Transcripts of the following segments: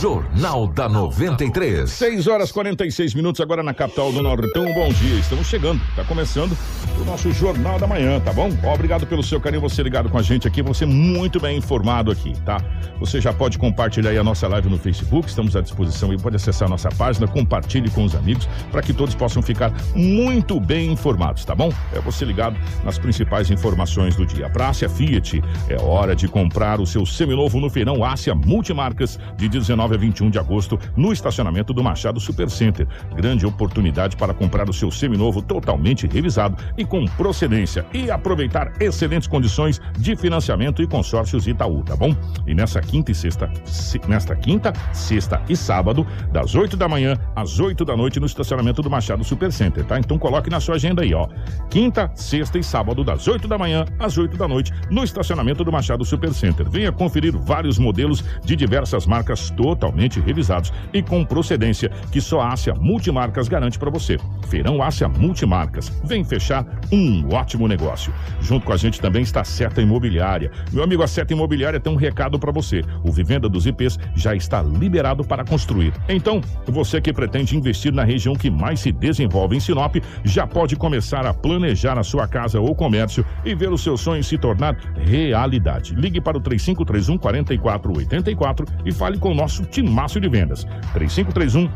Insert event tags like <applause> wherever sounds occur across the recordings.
Jornal da 93. 6 horas 46 minutos agora na capital do Nortão. Bom dia, estamos chegando. Está começando o nosso Jornal da Manhã, tá bom? Obrigado pelo seu carinho, você ligado com a gente aqui, você muito bem informado aqui, tá? Você já pode compartilhar aí a nossa live no Facebook, estamos à disposição e pode acessar a nossa página, compartilhe com os amigos para que todos possam ficar muito bem informados, tá bom? É você ligado nas principais informações do dia. Pra Ásia Fiat, é hora de comprar o seu seminovo no feirão Ásia Multimarcas de 19 a 21 de agosto no estacionamento do Machado Supercenter. Grande oportunidade para comprar o seu seminovo totalmente revisado e com procedência e aproveitar excelentes condições de financiamento e consórcios Itaú, tá bom? E nessa quinta e sexta, se- nesta quinta, sexta e sábado, das 8 da manhã às 8 da noite no estacionamento do Machado Supercenter, tá? Então coloque na sua agenda aí, ó. Quinta, sexta e sábado, das 8 da manhã às 8 da noite, no estacionamento do Machado Supercenter. Venha conferir vários modelos de diversas marcas totalmente revisados e com procedência que só a Ásia Multimarcas garante para você. Feirão Ásia Multimarcas. Vem fechar um ótimo negócio. Junto com a gente também está a Seta Imobiliária. Meu amigo, a Seta Imobiliária tem um recado para você. O Vivenda dos IPs já está liberado para construir. Então, você que pretende investir na região que mais se desenvolve em Sinop, já pode começar a planejar a sua casa ou comércio e ver o seu sonho se tornar realidade. Ligue para o 3531 4484 e fale com o nosso timaço de vendas. 3531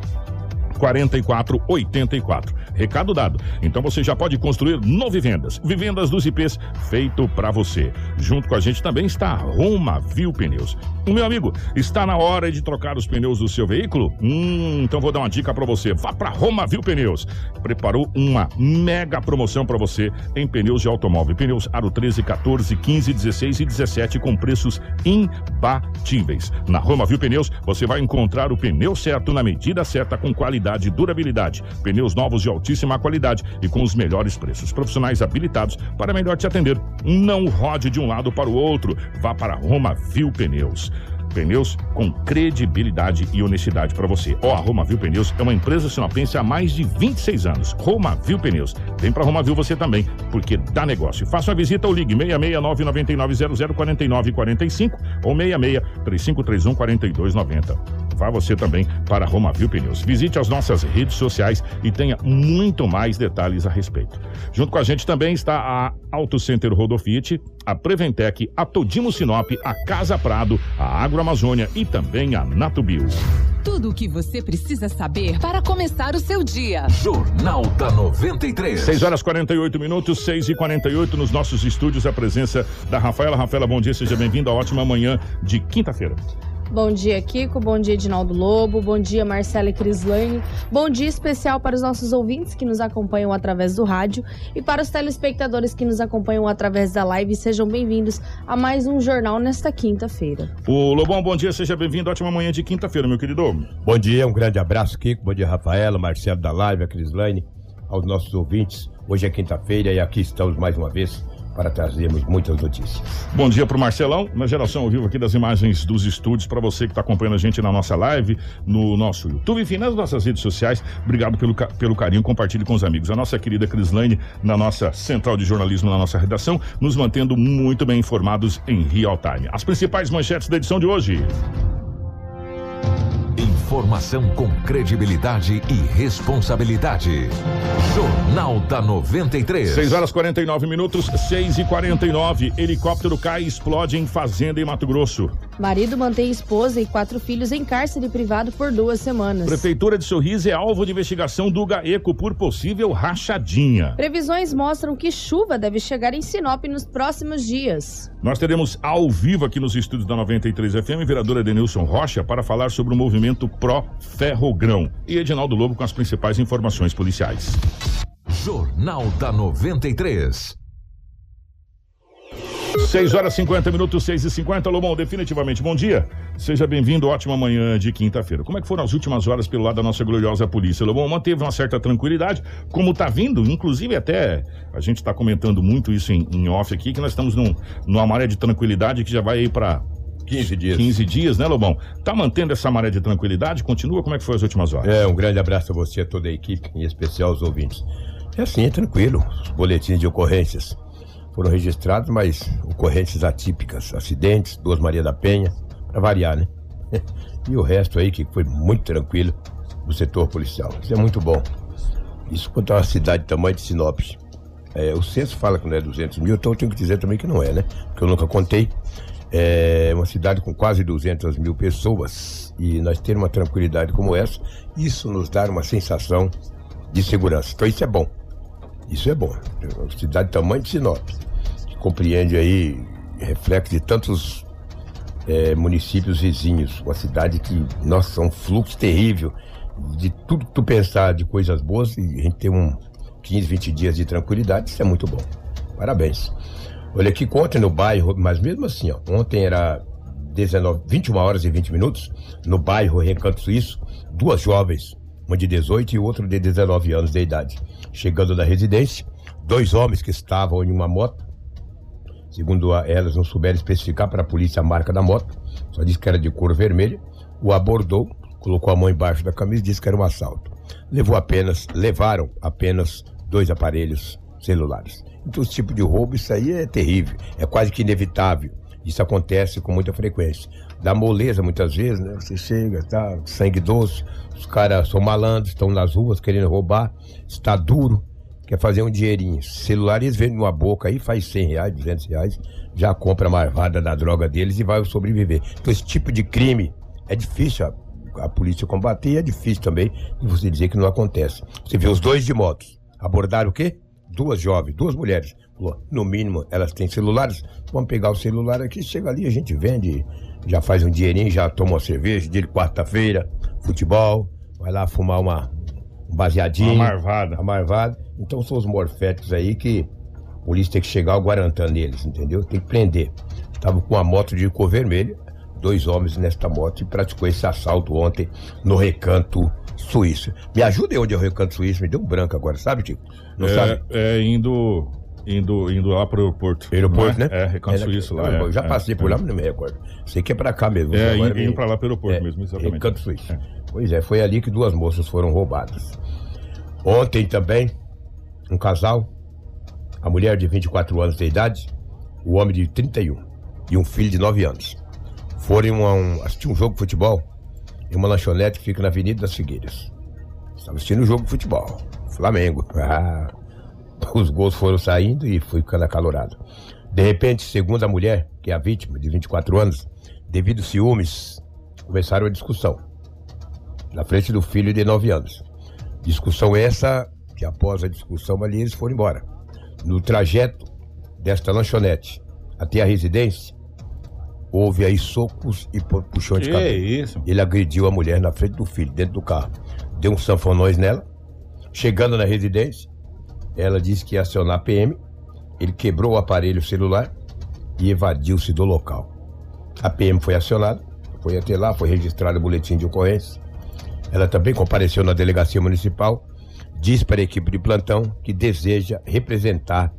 4484. Recado dado. Então você já pode construir no Vivendas. Vivendas dos IPs feito para você. Junto com a gente também está Roma Viu Pneus. Meu amigo, está na hora de trocar os pneus do seu veículo? Hum, então vou dar uma dica para você. Vá para Roma Viu Pneus. Preparou uma mega promoção para você em pneus de automóvel. Pneus Aro 13, 14, 15, 16 e 17 com preços imbatíveis. Na Roma Viu Pneus, você vai encontrar o pneu certo na medida certa com qualidade e durabilidade. Pneus novos de altíssima qualidade e com os melhores preços. Profissionais habilitados para melhor te atender. Não rode de um lado para o outro. Vá para Roma Viu Pneus. Pneus com credibilidade e honestidade para você. Ó, a Roma Viu Pneus é uma empresa sinopense há mais de 26 anos. Roma Viu Pneus. Vem para Roma Viu você também, porque dá negócio. Faça uma visita ou ligue 669 9900 4945 ou 66 3531 4290. Vá você também para Roma Viu Pneus. Visite as nossas redes sociais e tenha muito mais detalhes a respeito. Junto com a gente também está a Auto Center Rodofiat, a Preventec, a Todimo Sinop, a Casa Prado, a Agroamazônia e também a Natubio. Tudo o que você precisa saber para começar o seu dia. Jornal da 93. 6 horas 48 minutos, 6 e 48 nos nossos estúdios, a presença da Rafaela. Rafaela, bom dia, seja bem-vinda à ótima manhã de quinta-feira. Bom dia, Kiko. Bom dia, Edinaldo Lobo. Bom dia, Marcela e Crislane. Bom dia especial para os nossos ouvintes que nos acompanham através do rádio e para os telespectadores que nos acompanham através da live. Sejam bem-vindos a mais um jornal nesta quinta-feira. O Lobão, bom dia, seja bem-vindo à ótima manhã de quinta-feira, meu querido. Bom dia, um grande abraço, Kiko. Bom dia, Rafaela, Marcelo da Live, a Crislane, aos nossos ouvintes. Hoje é quinta-feira e aqui estamos mais uma vez para trazermos muitas notícias. Bom dia pro Marcelão, na geração ao vivo aqui das imagens dos estúdios, para você que está acompanhando a gente na nossa live, no nosso YouTube, enfim, nas nossas redes sociais. Obrigado pelo, pelo carinho, compartilhe com os amigos. A nossa querida Crislane, na nossa central de jornalismo, na nossa redação, nos mantendo muito bem informados em real time. As principais manchetes da edição de hoje. Informação com credibilidade e responsabilidade. Jornal da 93. 6 horas 49 minutos, 6 e 49 Helicóptero cai e explode em fazenda em Mato Grosso. Marido mantém esposa e quatro filhos em cárcere privado por duas semanas. Prefeitura de Sorriso é alvo de investigação do GAECO por possível rachadinha. Previsões mostram que chuva deve chegar em Sinop nos próximos dias. Nós teremos ao vivo aqui nos estúdios da 93 FM, vereadora Denilson Rocha, para falar sobre o movimento Pró Ferrogrão. E Edinaldo Lobo com as principais informações policiais. Jornal da 93. 6 horas 50 minutos, 6 e 50 Lomão, definitivamente bom dia. Seja bem-vindo, ótima manhã de quinta-feira. Como é que foram as últimas horas pelo lado da nossa gloriosa polícia? Lomão manteve uma certa tranquilidade, como tá vindo, inclusive até a gente está comentando muito isso em, em, off aqui, que nós estamos num, numa maré de tranquilidade que já vai aí para 15 dias. 15 dias, né, Lobão? Tá mantendo essa maré de tranquilidade? Continua? Como é que foi as últimas horas? É, um grande abraço a você, a toda a equipe, em especial os ouvintes. É assim, é tranquilo. Os boletins de ocorrências foram registrados, mas ocorrências atípicas, acidentes, duas Maria da Penha, para variar, né? <laughs> E o resto aí que foi muito tranquilo do setor policial. Isso é muito bom. Isso quanto a uma cidade do tamanho de Sinop. É, o censo fala que não é 200 mil, então eu tenho que dizer também que não é, né? Porque eu nunca contei. É uma cidade com quase 200 mil pessoas e nós ter uma tranquilidade como essa, isso nos dá uma sensação de segurança. Então isso é bom. Isso é bom. Uma cidade do tamanho de Sinop, que compreende aí reflexo de tantos é, municípios vizinhos. Uma cidade que, nossa, é um fluxo terrível de tudo que tu pensar de coisas boas e a gente ter um 15, 20 dias de tranquilidade, isso é muito bom. Parabéns. Olha aqui, ontem no bairro, mas mesmo assim, ó, ontem era 19, 21 horas e 20 minutos, no bairro Recanto Suíço, duas jovens, uma de 18 e outra de 19 anos de idade. Chegando na residência, dois homens que estavam em uma moto, segundo elas não souberam especificar para a polícia a marca da moto, só disse que era de cor vermelha, o abordou, colocou a mão embaixo da camisa e disse que era um assalto. Levou apenas, levaram apenas dois aparelhos celulares. Então, esse tipo de roubo, isso aí é terrível, é quase que inevitável. Isso acontece com muita frequência. Dá moleza muitas vezes, né? Você chega, tá sangue doce, os caras são malandros, estão nas ruas querendo roubar, está duro, quer fazer um dinheirinho. Celular eles vendem numa boca aí, faz 100 reais, 200 reais, já compra a marvada da droga deles e vai sobreviver. Então, esse tipo de crime é difícil a, a polícia combater é difícil também você dizer que não acontece. Você vê os dois de motos, abordaram o quê? Duas jovens, duas mulheres. Falou, no mínimo, elas têm celulares. Vamos pegar o celular aqui, chega ali, a gente vende, já faz um dinheirinho, já toma uma cerveja, dia de quarta-feira, futebol, vai lá fumar uma um baseadinho. Uma marvada. Uma marvada. Então são os morféticos aí que a polícia tem que chegar guarantando eles, entendeu? Tem que prender. Tava com uma moto de cor vermelha, dois homens nesta moto e praticou esse assalto ontem no recanto suíço. Me ajuda aí onde é o recanto suíço, me deu um branco agora, sabe, Tico? Não é, sabe? É indo, indo, indo lá pro aeroporto. Aeroporto, não né? É, Recanto É, Suíço lá. não, é, eu já é, passei por é. lá, mas não me recordo. Sei que é pra cá mesmo. É, indo, me- indo pra lá pro aeroporto É, mesmo, exatamente. Recanto Suíço. É. Pois é, foi ali que duas moças foram roubadas. Ontem também, um casal, a mulher de 24 anos de idade, o homem de 31 e um filho de 9 anos. Foram a um, assistir um jogo de futebol em uma lanchonete que fica na Avenida das Figueiras. Estava assistindo um jogo de futebol. Flamengo. Ah, os gols foram saindo e foi ficando acalorado. De repente, segundo a mulher, que é a vítima, de 24 anos, devido a ciúmes, começaram a discussão. Na frente do filho de 9 anos. Discussão essa, que após a discussão ali eles foram embora. No trajeto desta lanchonete até a residência, houve aí socos e pu- puxões de cabelo. isso? Ele agrediu a mulher na frente do filho, dentro do carro. Deu um sanfonões nela. Chegando na residência, ela disse que ia acionar a PM. Ele quebrou o aparelho celular e evadiu-se do local. A PM foi acionada, foi até lá, foi registrado o boletim de ocorrência. Ela também compareceu na delegacia municipal, disse para a equipe de plantão que deseja representar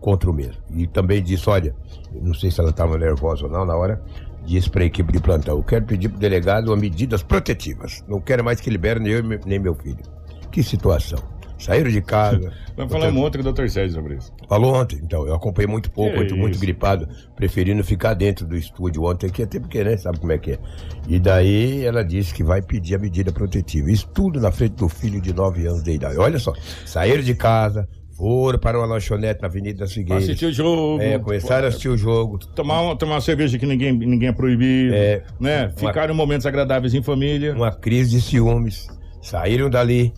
contra o mesmo. E também disse, olha, não sei se ela estava nervosa ou não na hora, disse para a equipe de plantão, eu quero pedir para o delegado medidas protetivas. Não quero mais que libere nem eu nem meu filho. Que situação. Saíram de casa. Nós falamos ontem com o Dr. Sérgio sobre isso. Falou ontem, então. Eu acompanhei muito pouco, muito, gripado, preferindo ficar dentro do estúdio ontem aqui, até porque, né, sabe como é que é. E daí ela disse que vai pedir a medida protetiva. Isso tudo na frente do filho de 9 anos de idade. Olha só, saíram de casa, foram para uma lanchonete na Avenida Figueiras. assistir o jogo. É, começaram a assistir o jogo. Tomar uma, tomar uma cerveja que ninguém, ninguém é proibido. É. né? Ficaram em momentos agradáveis em família. Uma crise de ciúmes. Saíram dali,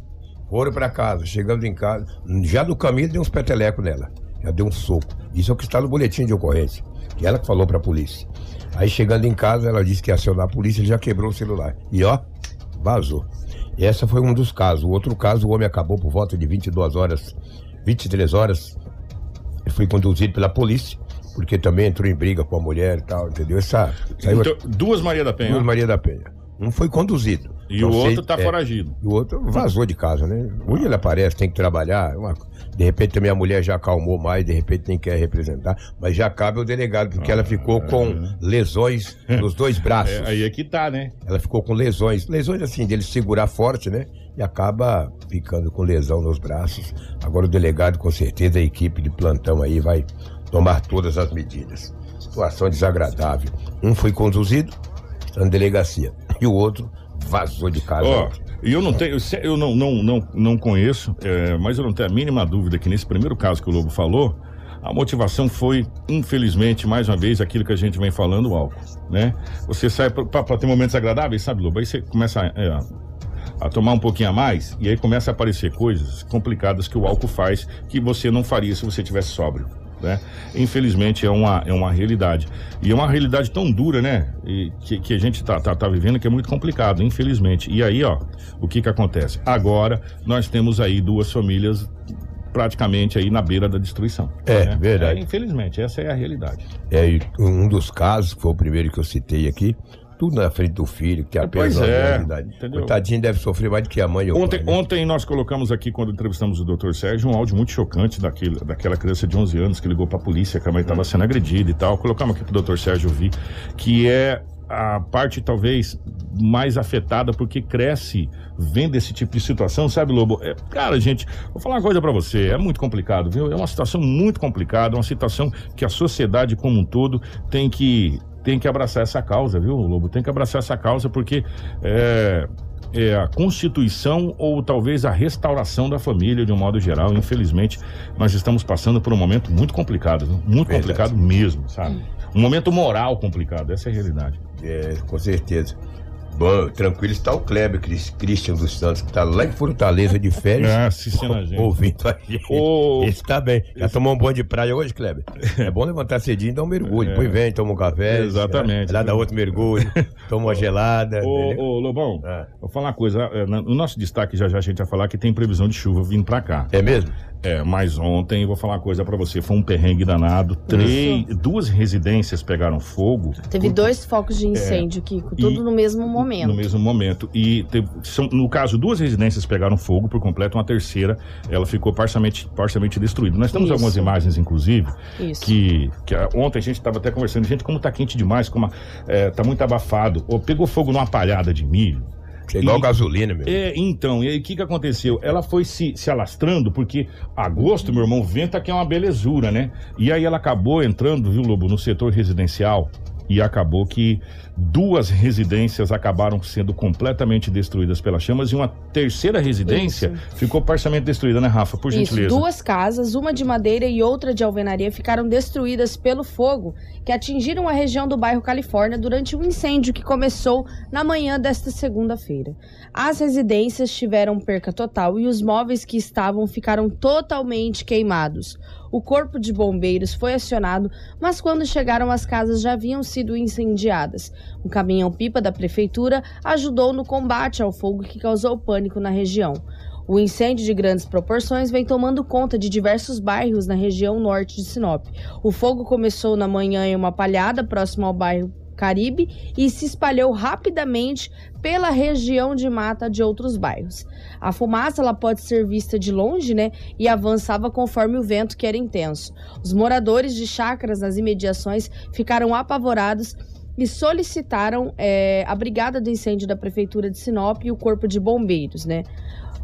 foram para casa. Chegando em casa, já no caminho deu uns petelecos nela. Já deu um soco. Isso é o que está no boletim de ocorrência. Que ela que falou para a polícia. Aí chegando em casa, ela disse que ia acionar a polícia, ele já quebrou o celular. E ó, vazou. Essa foi um dos casos. O outro caso, o homem acabou por volta de 22 horas, 23 horas. Ele foi conduzido pela polícia, porque também entrou em briga com a mulher e tal, entendeu? Essa, saiu Então, duas Maria da Penha. duas Maria da Penha. Um foi conduzido. E Não o sei- outro tá é, foragido. E o outro vazou de casa, né? Hoje ele aparece, tem que trabalhar. uma- De repente também a mulher já acalmou mais, de repente nem quer representar. Mas já cabe ao delegado, porque ela ficou com lesões nos dois <laughs> braços. É, aí é que tá, né? Ela ficou com lesões. Lesões assim, dele segurar forte, né? E acaba ficando com lesão nos braços. Agora o delegado, com certeza, a equipe de plantão aí vai tomar todas as medidas. Situação desagradável. Um foi conduzido, está na delegacia. E o outro vazou de casa. Ó, e eu não tenho, eu não, não, não, não conheço, é, mas eu não tenho a mínima dúvida que nesse primeiro caso que o Lobo falou, a motivação foi, infelizmente, mais uma vez, aquilo que a gente vem falando, o álcool, né? Você sai para ter momentos agradáveis, sabe, Lobo? Aí você começa a, é, a tomar um pouquinho a mais e aí começa a aparecer coisas complicadas que o álcool faz que você não faria se você tivesse sóbrio. Né? Infelizmente é uma, é uma realidade. E é uma realidade tão dura, né? E que, que a gente tá, tá, tá vivendo que é muito complicado, infelizmente. E aí, ó, o que que acontece? Agora nós temos aí duas famílias praticamente aí na beira da destruição. É, né? verdade. É, infelizmente, essa é a realidade. É, um dos casos, que foi o primeiro que eu citei aqui, tudo na frente do filho, que tem apenas Pois é, entendeu? Coitadinho deve sofrer mais do que a mãe o Ontem, pai, né? ontem nós colocamos aqui, quando entrevistamos o Dr. Sérgio, um áudio muito chocante daquele, daquela criança de 11 anos que ligou pra polícia que a mãe estava sendo agredida e tal. Colocamos aqui pro Dr. Sérgio ouvir, que é a parte talvez mais afetada porque cresce vendo esse tipo de situação, sabe, Lobo? É, cara, gente, vou falar uma coisa pra você, é muito complicado, viu? É uma situação muito complicada, uma situação que a sociedade como um todo tem que tem que abraçar essa causa, viu, Lobo? Tem que abraçar essa causa porque é, é a constituição ou talvez a restauração da família de um modo geral. Infelizmente, nós estamos passando por um momento muito complicado, viu? muito Verdade. complicado mesmo, sabe? Um momento moral complicado, essa é a realidade. É, com certeza. Bom, tranquilo está o Kleber Christian dos Santos, que está lá em Fortaleza de férias. Ah, assistindo a gente. Ouvindo a gente. Ô. Esse tá bem. Já tomou um banho de praia hoje, Kleber? É bom levantar cedinho e dar um mergulho. Depois vem, toma um café. Exatamente. Lá dá outro mergulho, <laughs> toma uma gelada. Ô, Lobão, É. vou falar uma coisa. é, na- No nosso destaque, já já a gente vai falar que tem previsão de chuva vindo pra cá. É mesmo? É, mas ontem, vou falar uma coisa pra você, foi um perrengue danado. Três, duas residências pegaram fogo. Teve Por- dois focos de incêndio, Kiko, tudo É. E- no mesmo momento. No mesmo momento. E teve- são- no caso, duas residências pegaram fogo por completo, uma terceira, ela ficou parcialmente, parcialmente destruída. Nós temos Isso. algumas imagens, inclusive, Isso. que, que ontem a gente estava até conversando, gente, como tá quente demais, como ah, é, tá muito abafado. Ou pegou fogo numa palhada de milho. É igual E- gasolina, meu. É, então, e aí o que que aconteceu? Ela foi se, se alastrando, porque agosto, meu irmão, venta que é uma belezura, né? E aí ela acabou entrando, viu, Lobo, no setor residencial e acabou que duas residências acabaram sendo completamente destruídas pelas chamas e uma terceira residência ficou parcialmente destruída, né, Rafa? Por Isso, gentileza. duas casas, uma de madeira e outra de alvenaria, ficaram destruídas pelo fogo que atingiram a região do bairro Califórnia durante um incêndio que começou na manhã desta segunda-feira. As residências tiveram perca total e os móveis que estavam ficaram totalmente queimados. O corpo de bombeiros foi acionado, mas quando chegaram as casas já haviam sido incendiadas. Um caminhão-pipa da prefeitura ajudou no combate ao fogo que causou pânico na região. O incêndio de grandes proporções vem tomando conta de diversos bairros na região norte de Sinop. O fogo começou na manhã em uma palhada próximo ao bairro Caribe e se espalhou rapidamente pela região de mata de outros bairros. A fumaça ela pode ser vista de longe, né, e avançava conforme o vento que era intenso. Os moradores de chácaras nas imediações ficaram apavorados e solicitaram eh, a brigada do incêndio da prefeitura de Sinop e o corpo de bombeiros, né?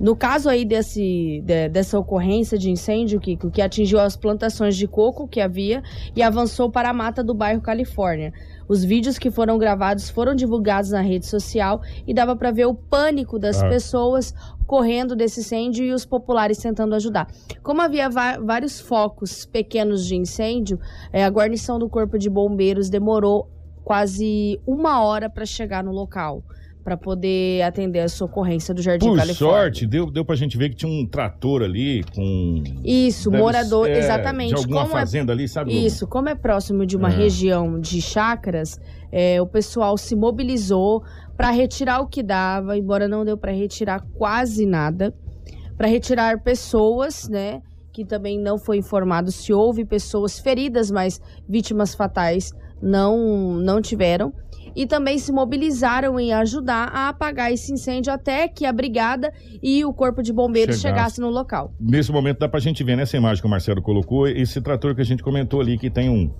No caso aí desse, de- dessa ocorrência de incêndio, Kiko, que atingiu as plantações de coco que havia e avançou para a mata do bairro Califórnia. Os vídeos que foram gravados foram divulgados na rede social e dava para ver o pânico das Ah. pessoas correndo desse incêndio e os populares tentando ajudar. Como havia vários focos pequenos de incêndio, eh, a guarnição do Corpo de Bombeiros demorou quase uma hora para chegar no local para poder atender essa ocorrência do Jardim Por Califórnia. sorte, deu, deu pra gente ver que tinha um trator ali com. Isso, deve morador, ser, exatamente. De alguma Como é- fazenda ali, sabe? Isso, como é próximo de uma É. região de chácaras, é, o pessoal se mobilizou para retirar o que dava, embora não deu para retirar quase nada, para retirar pessoas, né? Que também não foi informado se houve pessoas feridas, mas vítimas fatais não, não tiveram. E também se mobilizaram em ajudar a apagar esse incêndio até que a brigada e o corpo de bombeiros Chegasse. chegassem no local. Nesse momento dá pra gente ver nessa imagem que o Marcelo colocou, esse trator que a gente comentou ali, que tem um,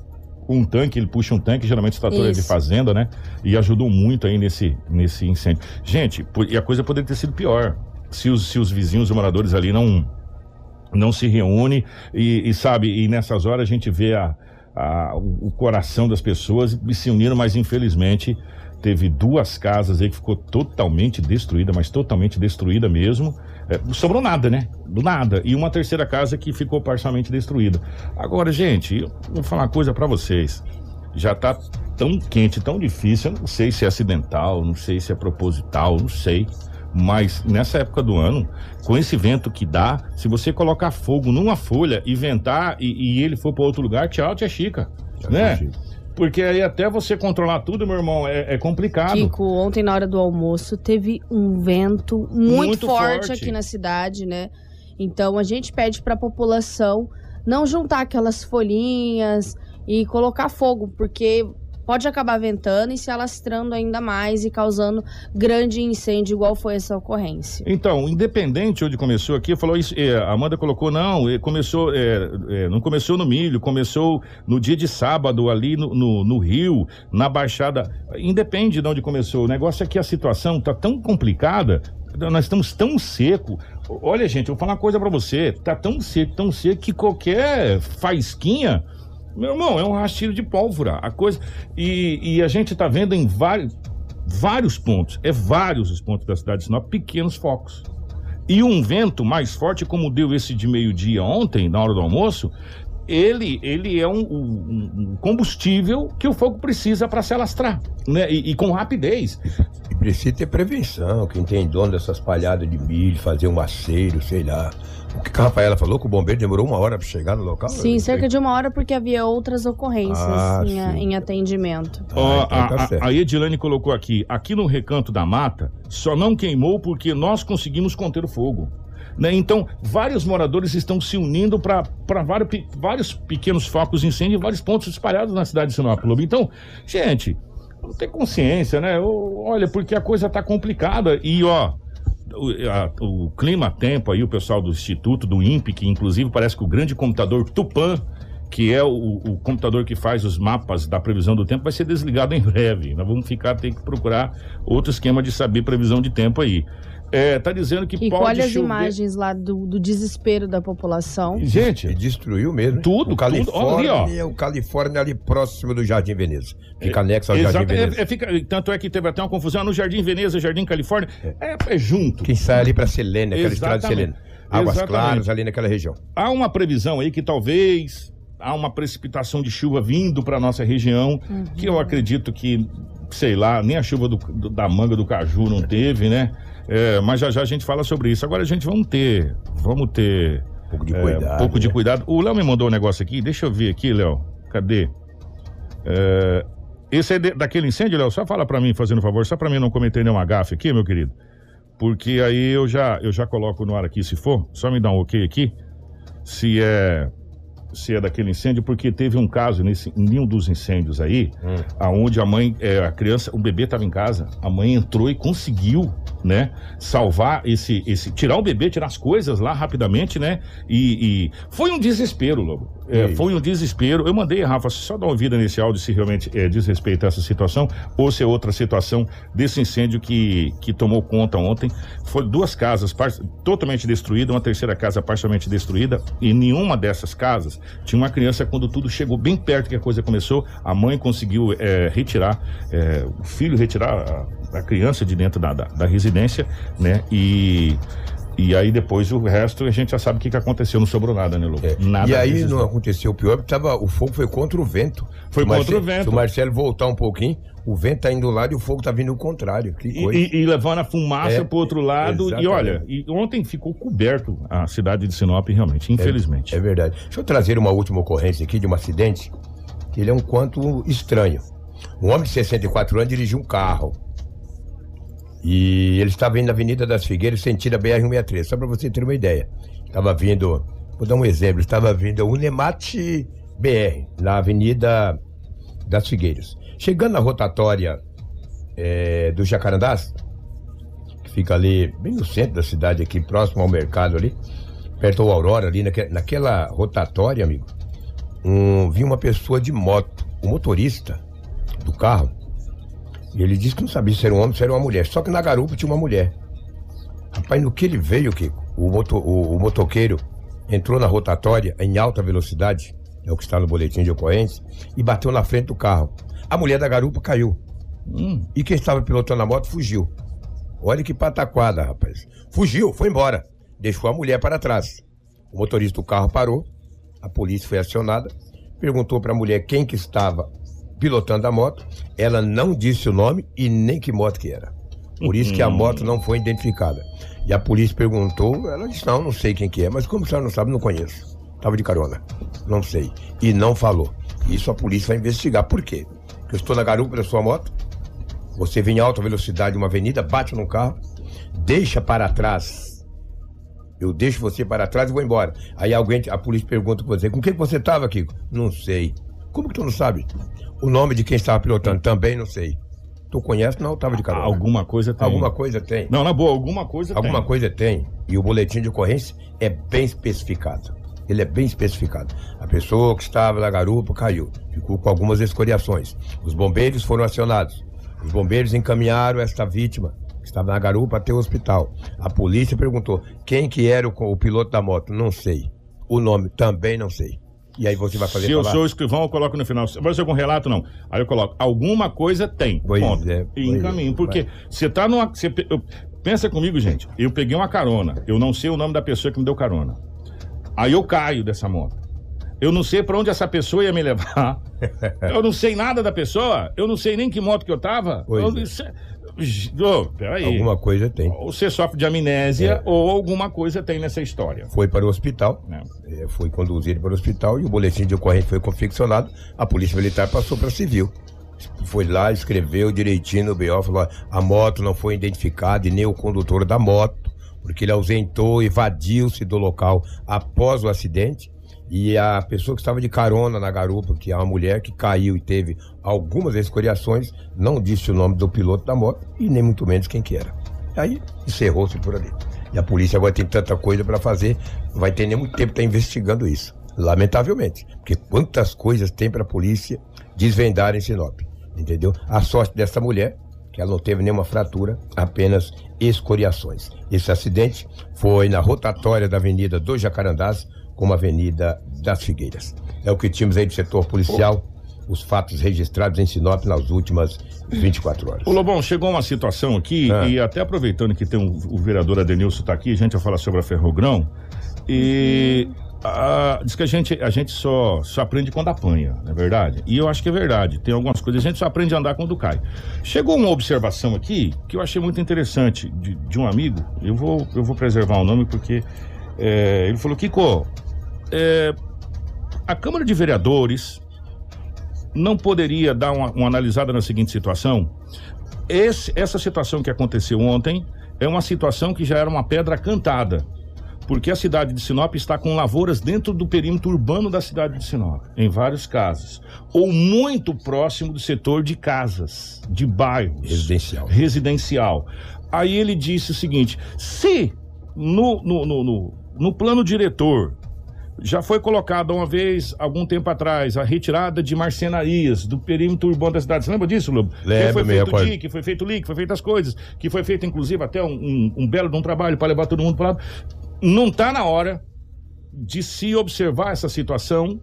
um tanque, ele puxa um tanque, geralmente esse trator é de fazenda, né? E ajudou muito aí nesse, nesse incêndio. Gente, e a coisa poderia ter sido pior. Se os, se os vizinhos, os moradores ali não, não se reúnem e, e, sabe, e nessas horas a gente vê a, a- o coração das pessoas e se uniram, mas infelizmente teve duas casas aí que ficou totalmente destruída, mas totalmente destruída mesmo. É, sobrou nada, né? Do nada. E uma terceira casa que ficou parcialmente destruída. Agora, gente, eu vou falar uma coisa pra vocês. Já tá tão quente, tão difícil. Eu não sei se é acidental, não sei se é proposital, não sei. Mas nessa época do ano, com esse vento que dá, se você colocar fogo numa folha e ventar e, e ele for para outro lugar, tchau, tia Chica. né? Porque aí até você controlar tudo, meu irmão, é, é complicado. Kiko, ontem na hora do almoço teve um vento muito, Muito forte, forte. aqui na cidade, né? Então a gente pede para a população não juntar aquelas folhinhas e colocar fogo, porque pode acabar ventando e se alastrando ainda mais e causando grande incêndio, igual foi essa ocorrência. Então, independente onde começou aqui, falou isso, é, a Amanda colocou, não, é, começou, é, é, não começou no milho, começou no dia de sábado ali no, no, no Rio, na Baixada. Independe de onde começou. O negócio é que a situação tá tão complicada, nós estamos tão seco. Olha, gente, eu vou falar uma coisa pra você, tá tão seco, tão seco que qualquer faisquinha. Meu irmão, é um rastilho de pólvora. A coisa. E, e a gente tá vendo em vários, vários pontos, é vários os pontos da cidade de Sinop, pequenos focos. E um vento mais forte, como deu esse de meio-dia ontem, na hora do almoço, ele, ele é um, um- um combustível que o fogo precisa para se alastrar, né? E, e com rapidez. Precisa ter prevenção. Quem tem dono dessas palhadas de milho, fazer um aceiro, sei lá. O que a Rafaela falou que o bombeiro demorou uma hora para chegar no local? Sim, cerca de uma hora, porque havia outras ocorrências Ah, em, a- em atendimento. Ah, então tá a, a, Edilane colocou aqui, aqui no Recanto da Mata, só não queimou porque nós conseguimos conter o fogo. Né? Então, vários moradores estão se unindo para vários, vários pequenos focos de incêndio em vários pontos espalhados na cidade de Sinop. Então, gente, vamos ter consciência, né? Olha, porque a coisa tá complicada e, ó, o, a- o clima tempo aí, o pessoal do Instituto, do INPE, que inclusive parece que o grande computador Tupan, que é o, o computador que faz os mapas da previsão do tempo, vai ser desligado em <laughs> breve. Nós vamos ficar, ter que procurar outro esquema de saber previsão de tempo aí. É, tá dizendo que E pode olha as chover... imagens lá do, do desespero da população. E Gente, destruiu mesmo. Tudo, o Califórnia, tudo. Olha ali, o Califórnia ali próximo do Jardim Veneza. Fica anexo ao Jardim exato, Veneza. é, é, fica, tanto é que teve até uma confusão no Jardim Veneza, Jardim Califórnia, é, é junto. Quem sai ali para Selene, aquela estrada de Exatamente. Selene. Águas Exatamente. Claras ali naquela região. Há uma previsão aí que talvez há uma precipitação de chuva vindo para nossa região, que eu acredito que, sei lá, nem a chuva do- do- da manga do caju não teve, né? É, mas já já a gente fala sobre isso. Agora a gente vamos ter, vamos ter Um pouco de é, cuidado. um pouco de né? cuidado. O Léo me mandou um negócio aqui, deixa eu ver aqui, Léo. Cadê? É, esse é de- daquele incêndio, Léo? Só fala para mim, fazendo um favor, só para mim não cometer nenhuma gafe aqui, meu querido. Porque aí eu já, eu já coloco no ar aqui, se for. Só me dá um ok aqui. Se é se é daquele incêndio, porque teve um caso nesse, em um dos incêndios aí, Hum. aonde a mãe, é, a criança, o bebê estava em casa, a mãe entrou e conseguiu, né, salvar esse, esse, tirar o bebê, tirar as coisas lá rapidamente, né, e, e foi um desespero, Lobo. É, foi um desespero. Eu mandei, Rafa, só dar uma ouvida nesse áudio se realmente é, diz respeito a essa situação ou se é outra situação desse incêndio que, que tomou conta ontem. Foi duas casas par- totalmente destruídas, uma terceira casa parcialmente destruída e nenhuma dessas casas tinha uma criança quando tudo chegou bem perto que a coisa começou. A mãe conseguiu é, retirar, é, o filho retirar a, criança de dentro da, da, da residência, né? E E aí depois o resto a gente já sabe o que, que aconteceu, não sobrou nada, né, Lu? É. Nada e aí não aconteceu o pior, tava, o fogo foi contra o vento. Foi Se contra Marcelo- o vento. Se o Marcelo voltar um pouquinho, o vento tá indo do lado e o fogo tá vindo ao contrário. Que E, e- e levando a fumaça É, pro outro lado. exatamente. E olha, e ontem ficou coberto a cidade de Sinop, realmente, infelizmente. É verdade. Deixa eu trazer uma última ocorrência aqui de um acidente, que ele é um quanto estranho. Um homem de 64 anos dirigiu um carro. E ele estava indo na Avenida das Figueiras, sentido a BR-163, só para você ter uma ideia. Estava vindo, vou dar um exemplo, estava vindo a Unemate BR, na Avenida das Figueiras. Chegando na rotatória eh, do Jacarandás, que fica ali bem no centro da cidade, aqui próximo ao mercado ali, perto do Aurora, ali naque- naquela rotatória, amigo, um, vi uma pessoa de moto, o motorista do carro, e ele disse que não sabia se era um homem ou se era uma mulher, só que na garupa tinha uma mulher. Rapaz, no que ele veio, Kiko, o, moto, o, o motoqueiro entrou na rotatória em alta velocidade, é o que está no boletim de ocorrência, e bateu na frente do carro. A mulher da garupa caiu. Hum, E quem estava pilotando a moto fugiu. Olha que pataquada, rapaz. Fugiu, foi embora. Deixou a mulher para trás. O motorista do carro parou, a polícia foi acionada, perguntou para a mulher quem que estava pilotando a moto. Ela não disse o nome e nem que moto que era. Por isso que a moto não foi identificada. E a polícia perguntou, ela disse, não, não sei quem que é, mas como a senhora não sabe, não conheço. Tava de carona. Não sei. E não falou. Isso a polícia vai investigar. Por quê? Porque eu estou na garupa da sua moto, você vem em alta velocidade uma avenida, bate num carro, deixa para trás. Eu deixo você para trás e vou embora. Aí alguém, a polícia pergunta com você, com quem que você estava, Kiko? Não sei. Como que tu não sabe? O nome de quem estava pilotando também não sei. Tu conhece? Não, eu tava de carona. alguma coisa tem. Alguma coisa tem. Não, na boa, alguma coisa Alguma tem. coisa tem. E o boletim de ocorrência é bem especificado. Ele é bem especificado. A pessoa que estava na garupa caiu. Ficou com algumas escoriações. Os bombeiros foram acionados. Os bombeiros encaminharam esta vítima, que estava na garupa, até o hospital. A polícia perguntou quem que era o, o piloto da moto. Não sei. O nome também não sei. E aí você vai fazer Se eu falar? sou escrivão, eu coloco no final. Vai fazer algum relato, não. Aí eu coloco, alguma coisa tem. Pois ponto. é, e encaminho. é, Porque você tá numa. Você, eu- pensa comigo, gente. Eu peguei uma carona. Eu não sei o nome da pessoa que me deu carona. Aí eu caio dessa moto. Eu não sei pra onde essa pessoa ia me levar. <laughs> eu não sei nada da pessoa. Eu não sei nem que moto que eu tava. Eu é. Ô, peraí. Alguma coisa tem. Ou você sofre de amnésia É. ou alguma coisa tem nessa história. Foi para o hospital. né? É, foi conduzido para o hospital e o boletim de ocorrência foi confeccionado. A polícia militar passou para civil. Foi lá, escreveu direitinho no BO, falou: ó, a moto não foi identificada e nem o condutor da moto, porque ele ausentou, evadiu-se do local após o acidente. E a pessoa que estava de carona na garupa, que é uma mulher que caiu e teve algumas escoriações, não disse o nome do piloto da moto e nem muito menos quem que era. Aí encerrou-se por ali. E a polícia agora tem tanta coisa para fazer, não vai ter nem muito tempo para investigando isso. Lamentavelmente. Porque quantas coisas tem para a polícia desvendar em Sinop. Entendeu? A sorte dessa mulher, que ela não teve nenhuma fratura, apenas escoriações. Esse acidente foi na rotatória da Avenida do Jacarandás com a Avenida das Figueiras. É o que tínhamos aí do setor policial, os fatos registrados em Sinop nas últimas 24 horas. Ô Lobão, chegou uma situação aqui, Ah. e até aproveitando que tem um- o vereador Adenilson tá aqui, a gente vai falar sobre a Ferrogrão. E ah, diz que a gente, a gente só, só aprende quando apanha, não é verdade? E eu acho que é verdade. Tem algumas coisas, a gente só aprende a andar quando cai. Chegou uma observação aqui que eu achei muito interessante de, de um amigo. Eu vou, eu vou preservar o nome porque é, ele falou: Kiko, é, a Câmara de Vereadores não poderia dar uma, uma analisada na seguinte situação? Esse- essa situação que aconteceu ontem é uma situação que já era uma pedra cantada. Porque a cidade de Sinop está com lavouras dentro do perímetro urbano da cidade de Sinop, em vários casos. Ou muito próximo do setor de casas, de bairros Residencial. residencial. Aí ele disse o seguinte: se no, no, no, no, no plano diretor já foi colocado uma vez, algum tempo atrás, a retirada de marcenarias do perímetro urbano da cidade. Você lembra disso, Lobo? Lembro, que foi feito. DIC, que foi feito LIC, que foi feito as coisas, que foi feito, inclusive, até um, um, um belo de um trabalho para levar todo mundo para lá. Não está na hora de se observar essa situação.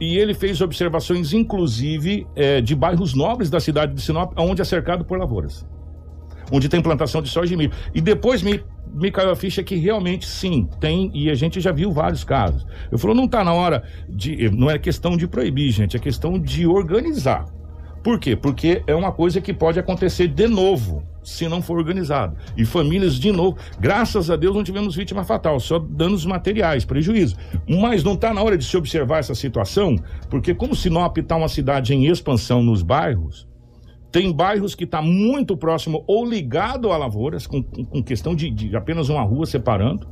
E ele fez observações, inclusive, eh, de bairros nobres da cidade de Sinop, onde é cercado por lavouras. onde tem plantação de soja e milho. E depois me, me caiu a ficha que realmente sim, tem, e a gente já viu vários casos. Eu falo, não está na hora de. Não é questão de proibir, gente, é questão de organizar. Por quê? Porque é uma coisa que pode acontecer de novo, se não for organizado. E famílias, de novo, graças a Deus não tivemos vítima fatal, só danos materiais, prejuízo. Mas não está na hora de se observar essa situação, porque como Sinop está uma cidade em expansão nos bairros, tem bairros que está muito próximo ou ligado a lavouras, com, com questão de, de apenas uma rua separando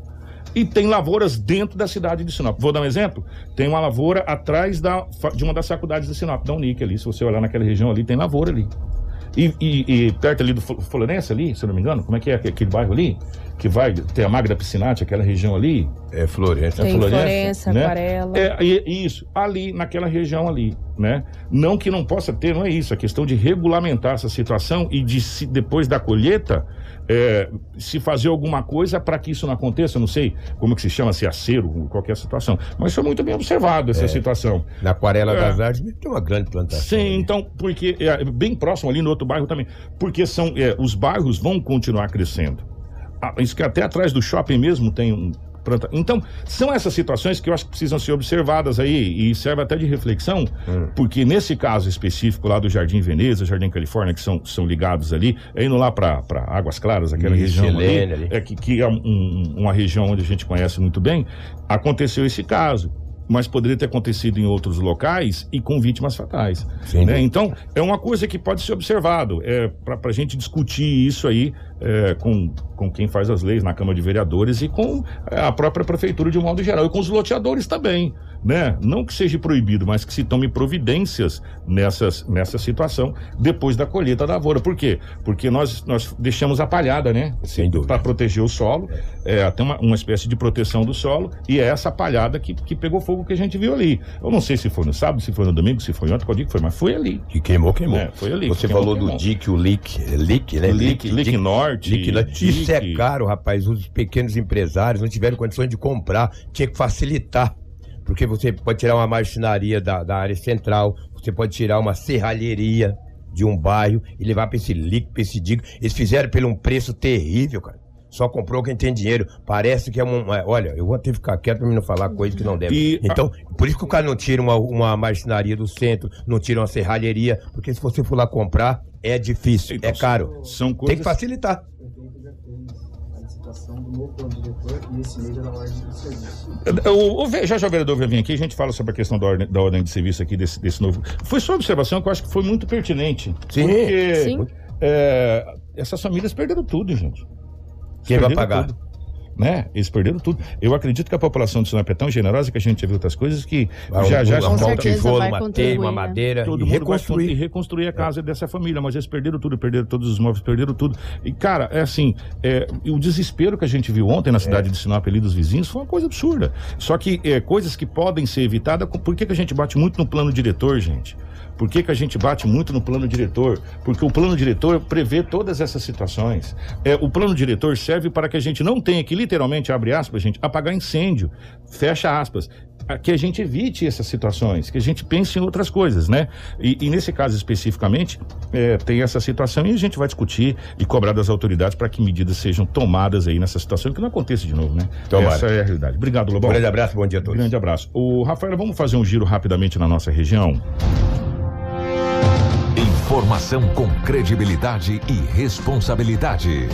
e tem lavouras dentro da cidade de Sinop. Vou dar um exemplo? Tem uma lavoura atrás da, de uma das faculdades de Sinop, da Unic ali. Se você olhar naquela região ali, tem lavoura ali. E, e, e perto ali do Florença ali, se eu não me engano, como é que é aquele bairro ali? Que vai ter a Magda Piscinati, aquela região ali. É Florença. Tem é Florença, Florença, né? Aquarela. É, e- isso, ali, naquela região ali, né? Não que não possa ter, não é isso, a questão de regulamentar essa situação e de se, depois da colheita, é, se fazer alguma coisa para que isso não aconteça, não sei como que se chama, se é acero, qualquer situação. Mas foi muito bem observado essa situação. Na Aquarela É. das Artes tem uma grande plantação. Sim, ali. então, porque é bem próximo ali no outro bairro também, porque são é, os bairros vão continuar crescendo. Ah, isso que até atrás do shopping mesmo tem um Então, são essas situações que eu acho que precisam ser observadas aí e serve até de reflexão, porque nesse caso específico lá do Jardim Veneza, Jardim Califórnia, que são, são ligados ali, é indo lá para Águas Claras, aquela região ali, ali. é que, que é um- uma região onde a gente conhece muito bem, aconteceu esse caso. Mas poderia ter acontecido em outros locais e com vítimas fatais. Né? Então, é uma coisa que pode ser observado. É, para a gente discutir isso aí é, com, com quem faz as leis na Câmara de Vereadores e com a própria Prefeitura de um modo geral. E com os loteadores também. Né? Não que seja proibido, mas que se tome providências nessas, nessa situação depois da colheita da lavoura. Por quê? Porque nós, nós deixamos a palhada, né? Sem dúvida. Para proteger o solo, é, até uma, uma espécie de proteção do solo, e é essa palhada que, que pegou fogo que a gente viu ali. Eu não sei se foi no sábado, se foi no domingo, se foi ontem, qual dia que foi, mas foi ali. Que queimou, queimou. É, foi ali. Você Queimou, falou do queimou. DIC, o LIC. É LIC, né? Lick, Lick Norte. Norte. Isso é caro, rapaz. Os pequenos empresários não tiveram condições de comprar. Tinha que facilitar. Porque você pode tirar uma marcenaria da, da área central, você pode tirar uma serralheria de um bairro e levar para esse LIC, para esse DIC. Eles fizeram pelo um preço terrível, cara. Só comprou quem tem dinheiro. Parece que é um. é, olha, eu vou ter que ficar quieto pra mim não falar coisa que não deve. E- então, por isso que o cara não tira uma, uma marcenaria do centro, não tira uma serralheria, porque se você for lá comprar, é difícil, Então, é caro. São Tem coisas. que facilitar. a licitação do novo plano diretor e esse mês já dá ordem do serviço. O, o, já já o vereador vai vir aqui, a gente fala sobre a questão da ordem, da ordem de serviço aqui desse, desse novo. Foi sua observação que eu acho que foi muito pertinente. Sim. Porque Sim. é, essas famílias perderam tudo, gente. Quem vai pagar? tudo. Né? Eles perderam tudo. Eu acredito que a população de Sinop é tão generosa que a gente já viu outras coisas que Vai já um- já um- Com vai uma teia, uma né? madeira todo e mundo reconstruir. vai con- e reconstruir a casa dessa família, mas eles perderam tudo, perderam todos os móveis, perderam tudo. E, cara, é assim, é, e o desespero que a gente viu ontem na cidade de Sinop ali dos vizinhos foi uma coisa absurda. Só que é, coisas que podem ser evitadas, por que, que a gente bate muito no plano diretor, gente? Por que, que a gente bate muito no plano diretor? Porque o plano diretor prevê todas essas situações. É, o plano diretor serve para que a gente não tenha que, literalmente, abre aspas, gente, apagar incêndio, fecha aspas. a- Que a gente evite essas situações, que a gente pense em outras coisas, né? E, e nesse caso especificamente, é, tem essa situação e a gente vai discutir e cobrar das autoridades para que medidas sejam tomadas aí nessa situação, que não aconteça de novo, né? Tomara. Essa é a realidade. Obrigado, Lobão. Um grande abraço, bom dia a todos. Grande abraço. O Rafael, vamos fazer um giro rapidamente na nossa região? Informação com credibilidade e responsabilidade.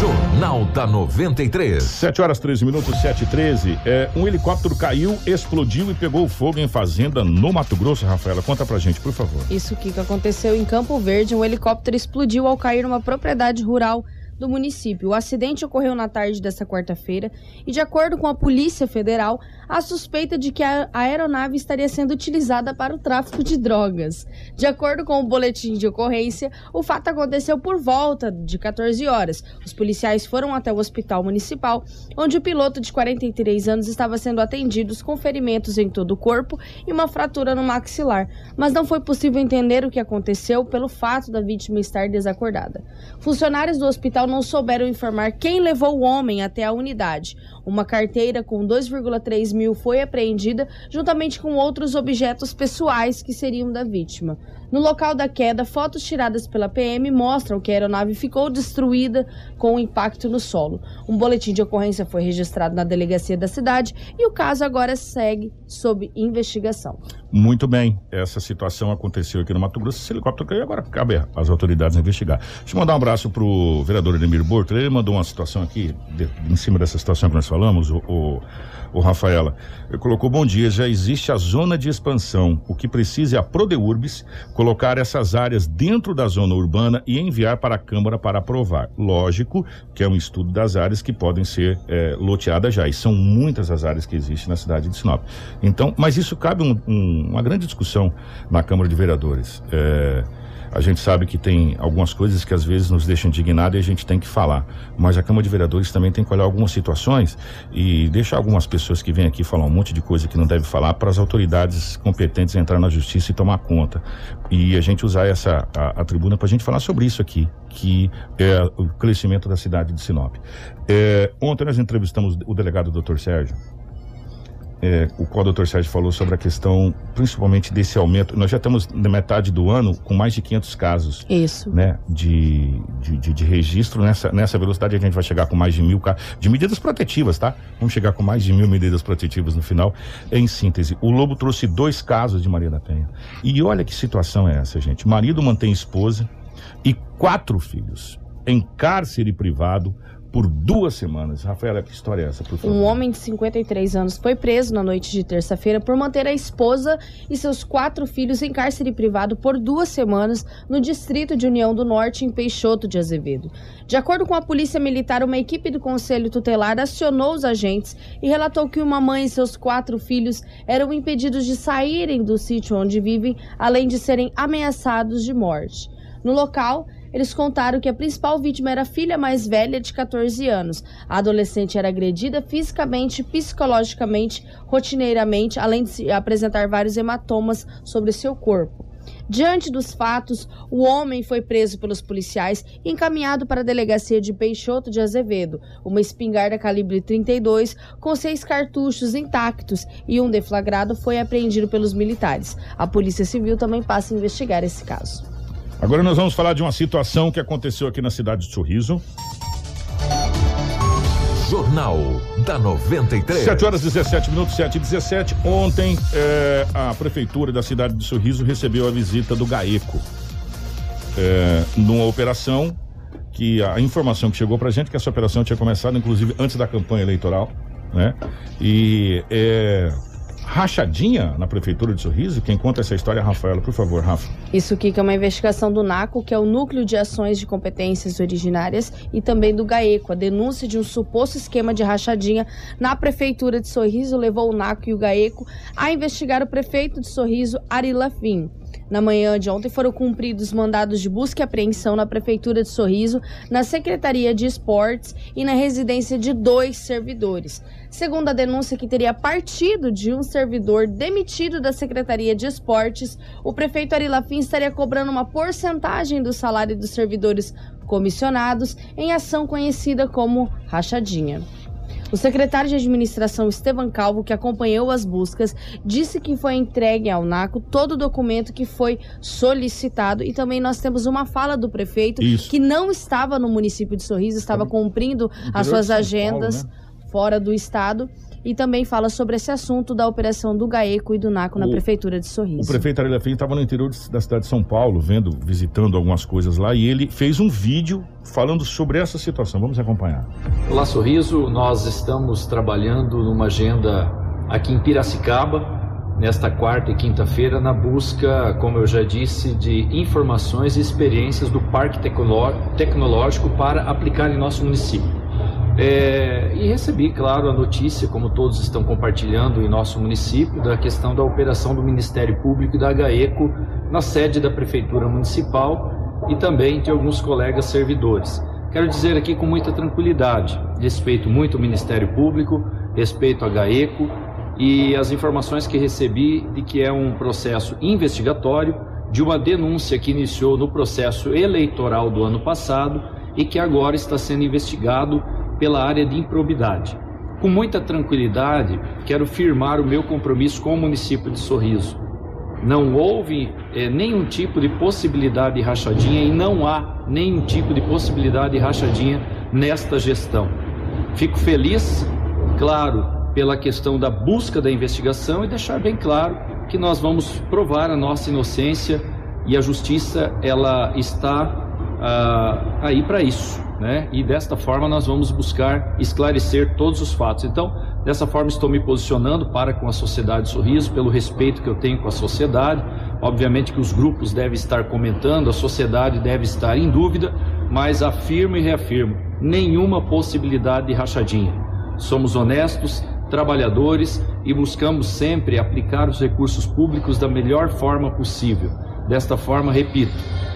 Jornal da 93. 7 horas 13 minutos, 7 e 13. É, um helicóptero caiu, explodiu e pegou fogo em fazenda no Mato Grosso. Rafaela, conta pra gente, por favor. Isso que aconteceu em Campo Verde, um helicóptero explodiu ao cair numa propriedade rural do município. O acidente ocorreu na tarde desta quarta-feira e, de acordo com a Polícia Federal, há suspeita de que a aeronave estaria sendo utilizada para o tráfico de drogas. De acordo com o boletim de ocorrência, o fato aconteceu por volta de 14 horas. Os policiais foram até o hospital municipal, onde o piloto de 43 anos estava sendo atendido com ferimentos em todo o corpo e uma fratura no maxilar, mas não foi possível entender o que aconteceu pelo fato da vítima estar desacordada. Funcionários do hospital não souberam informar quem levou o homem até a unidade. Uma carteira com 2,3 mil foi apreendida, juntamente com outros objetos pessoais que seriam da vítima. No local da queda, fotos tiradas pela PM mostram que a aeronave ficou destruída com o impacto no solo. Um boletim de ocorrência foi registrado na delegacia da cidade e o caso agora segue sob investigação. Muito bem, essa situação aconteceu aqui no Mato Grosso, esse helicóptero caiu, agora cabe às autoridades investigar. Deixa eu mandar um abraço pro vereador Edemir Borto, ele mandou uma situação aqui, de, em cima dessa situação que nós falamos, o, o, o Rafaela, colocou, bom dia, já existe a zona de expansão, o que precisa é a Prodeurbis colocar essas áreas dentro da zona urbana e enviar para a Câmara para aprovar. Lógico que é um estudo das áreas que podem ser é, loteadas já, e são muitas as áreas que existem na cidade de Sinop. Então, mas isso cabe um, um, uma grande discussão na Câmara de Vereadores. É, a gente sabe que tem algumas coisas que às vezes nos deixam indignados e a gente tem que falar. Mas a Câmara de Vereadores também tem que olhar algumas situações e deixar algumas pessoas que vêm aqui falar um monte de coisa que não deve falar para as autoridades competentes entrar na justiça e tomar conta. E a gente usar essa a, a tribuna para a gente falar sobre isso aqui, que é o crescimento da cidade de Sinop. É, ontem nós entrevistamos o delegado Dr. Sérgio é, o qual o doutor Sérgio falou sobre a questão, principalmente desse aumento. Nós já estamos na metade do ano com mais de 500 casos. Isso. Né, de, de, de, de registro. Nessa, nessa velocidade a gente vai chegar com mais de mil casos. De medidas protetivas, tá? Vamos chegar com mais de mil medidas protetivas no final. Em síntese, o Lobo trouxe dois casos de Maria da Penha. E olha que situação é essa, gente. Marido mantém esposa e quatro filhos em cárcere privado por duas semanas. Rafaela, que história é essa, por favor? Um homem de 53 anos foi preso na noite de terça-feira por manter a esposa e seus quatro filhos em cárcere privado por duas semanas no distrito de União do Norte, em Peixoto de Azevedo. De acordo com a Polícia Militar, uma equipe do Conselho Tutelar acionou os agentes e relatou que uma mãe e seus quatro filhos eram impedidos de saírem do sítio onde vivem, além de serem ameaçados de morte. No local, eles contaram que a principal vítima era a filha mais velha, de 14 anos. A adolescente era agredida fisicamente, psicologicamente, rotineiramente, além de apresentar vários hematomas sobre seu corpo. Diante dos fatos, o homem foi preso pelos policiais e encaminhado para a delegacia de Peixoto de Azevedo. Uma espingarda calibre 32 com seis cartuchos intactos e um deflagrado foi apreendido pelos militares. A Polícia Civil também passa a investigar esse caso. Agora nós vamos falar de uma situação que aconteceu aqui na cidade de Sorriso. Jornal da 93. 7 horas 17 minutos, 7 e 17. Ontem, é, a prefeitura da cidade de Sorriso recebeu a visita do GAECO. É, numa operação que a informação que chegou pra gente que essa operação tinha começado, inclusive, antes da campanha eleitoral, né? E é, rachadinha na prefeitura de Sorriso? Quem conta essa história é a Rafaela, por favor, Rafa. Isso que é uma investigação do NACO, que é o Núcleo de Ações de Competências Originárias, e também do GAECO. A denúncia de um suposto esquema de rachadinha na prefeitura de Sorriso levou o NACO e o GAECO a investigar o prefeito de Sorriso, Ari Lafim. Na manhã de ontem foram cumpridos mandados de busca e apreensão na Prefeitura de Sorriso, na Secretaria de Esportes e na residência de dois servidores. Segundo a denúncia que teria partido de um servidor demitido da Secretaria de Esportes, o prefeito Arilafim estaria cobrando uma porcentagem do salário dos servidores comissionados em ação conhecida como rachadinha. O secretário de administração Esteban Calvo, que acompanhou as buscas, disse que foi entregue ao NACO todo o documento que foi solicitado e também nós temos uma fala do prefeito Isso. que não estava no município de Sorriso, estava cumprindo as suas agendas Paulo, né? Fora do estado e também fala sobre esse assunto da operação do GAECO e do NACO na O- prefeitura de O Sorriso. prefeito Arelha Filho estava no interior de- da cidade de São Paulo, vendo, visitando algumas coisas lá, e ele fez um vídeo falando sobre essa situação. Vamos acompanhar. Olá Sorriso, nós estamos trabalhando numa agenda aqui em Piracicaba, nesta quarta e quinta-feira, na busca, como eu já disse, de informações e experiências do Parque Tecnoló- Tecnológico para aplicar em nosso município. É, e recebi, claro, a notícia, como todos estão compartilhando em nosso município, da questão da operação do Ministério Público e da GAECO na sede da Prefeitura Municipal e também de alguns colegas servidores. Quero dizer aqui com muita tranquilidade, respeito muito o Ministério Público, respeito a GAECO e as informações que recebi de que é um processo investigatório de uma denúncia que iniciou no processo eleitoral do ano passado e que agora está sendo investigado pela área de improbidade. Com muita tranquilidade, quero firmar o meu compromisso com o município de Sorriso. Não houve é, nenhum tipo de possibilidade de rachadinha e não há nenhum tipo de possibilidade de rachadinha nesta gestão. Fico feliz, claro, pela questão da busca da investigação e deixar bem claro que nós vamos provar a nossa inocência e a justiça ela está ah, aí para isso, né? E desta forma nós vamos buscar esclarecer todos os fatos. Então, dessa forma estou me posicionando para com a sociedade Sorriso pelo respeito que eu tenho com a sociedade. Obviamente que os grupos devem estar comentando, a sociedade deve estar em dúvida, mas afirmo e reafirmo nenhuma possibilidade de rachadinha. Somos honestos, trabalhadores e buscamos sempre aplicar os recursos públicos da melhor forma possível. Desta forma, repito,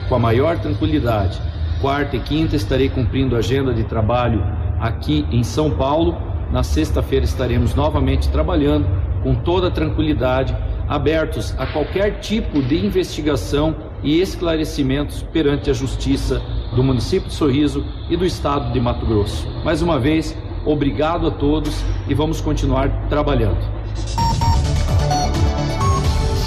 com a maior tranquilidade. Quarta e quinta estarei cumprindo agenda de trabalho aqui em São Paulo. Na sexta-feira estaremos novamente trabalhando com toda tranquilidade, abertos a qualquer tipo de investigação e esclarecimentos perante a Justiça do município de Sorriso e do estado de Mato Grosso. Mais uma vez, obrigado a todos e vamos continuar trabalhando.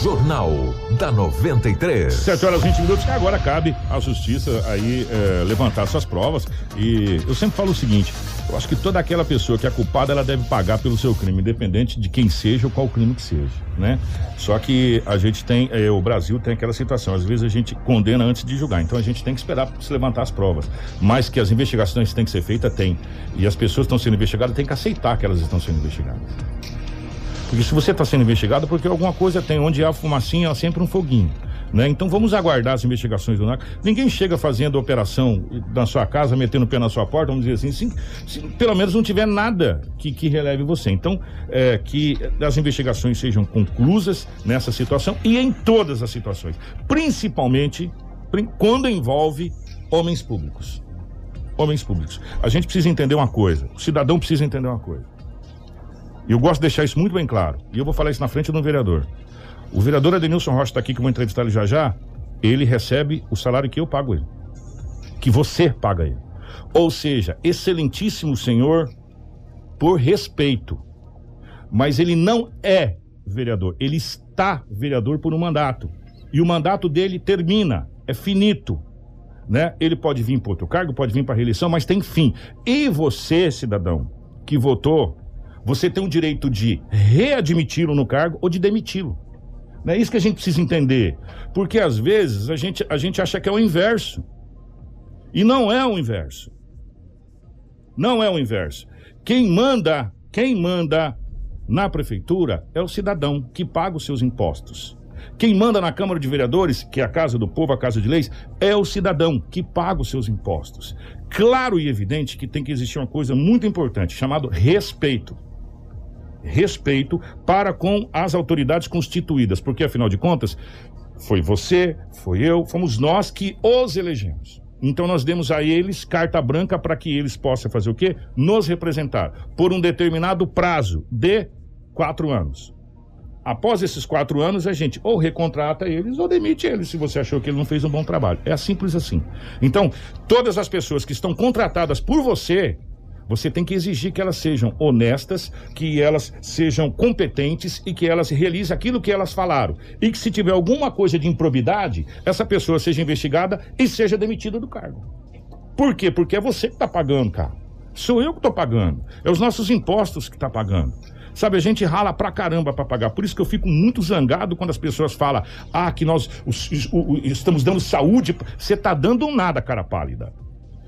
Jornal da 93. 7 horas 20 minutos, que agora cabe à justiça aí é, levantar suas provas. E eu sempre falo o seguinte: eu acho que toda aquela pessoa que é culpada, ela deve pagar pelo seu crime, independente de quem seja ou qual crime que seja, né? Só que a gente tem, é, o Brasil tem aquela situação, às vezes a gente condena antes de julgar, então a gente tem que esperar para se levantar as provas. Mas que as investigações têm que ser feitas, tem. E as pessoas estão sendo investigadas têm que aceitar que elas estão sendo investigadas. Porque se você está sendo investigado, porque alguma coisa tem. Onde há fumacinha, há sempre um foguinho. Né? Então vamos aguardar as investigações do NAC. Ninguém chega fazendo operação na sua casa, metendo o pé na sua porta, vamos dizer assim, se, se pelo menos não tiver nada que, que releve você. Então, é, que as investigações sejam conclusas nessa situação e em todas as situações. Principalmente prin- quando envolve homens públicos. Homens públicos. A gente precisa entender uma coisa, o cidadão precisa entender uma coisa. E eu gosto de deixar isso muito bem claro. E eu vou falar isso na frente do vereador. O vereador Adenilson Rocha está aqui, que eu vou entrevistar ele já já. Ele recebe o salário que eu pago ele. Que você paga ele. Ou seja, excelentíssimo senhor, por respeito. Mas ele não é vereador. Ele está vereador por um mandato. E o mandato dele termina. É finito. Né? Ele pode vir para outro cargo, pode vir para reeleição, mas tem fim. E você, cidadão, que votou você tem o direito de readmiti-lo no cargo ou de demiti-lo. É isso que a gente precisa entender. Porque às vezes a gente, a gente acha que é o inverso. E não é o inverso. Não é o inverso. Quem manda, quem manda na prefeitura é o cidadão que paga os seus impostos. Quem manda na Câmara de Vereadores, que é a Casa do Povo, a Casa de Leis, é o cidadão que paga os seus impostos. Claro e evidente que tem que existir uma coisa muito importante, chamado respeito respeito para com as autoridades constituídas, porque afinal de contas, foi você, foi eu, fomos nós que os elegemos. Então nós demos a eles carta branca para que eles possam fazer o quê? Nos representar por um determinado prazo de quatro anos. Após esses quatro anos, a gente ou recontrata eles ou demite eles se você achou que ele não fez um bom trabalho. É simples assim. Então, todas as pessoas que estão contratadas por você, você tem que exigir que elas sejam honestas, que elas sejam competentes e que elas realizem aquilo que elas falaram. E que se tiver alguma coisa de improbidade, essa pessoa seja investigada e seja demitida do cargo. Por quê? Porque é você que está pagando, cara. Sou eu que estou pagando. É os nossos impostos que está pagando. Sabe, a gente rala pra caramba para pagar. Por isso que eu fico muito zangado quando as pessoas falam: ah, que nós os, os, o, estamos dando saúde. Você tá dando nada, cara pálida.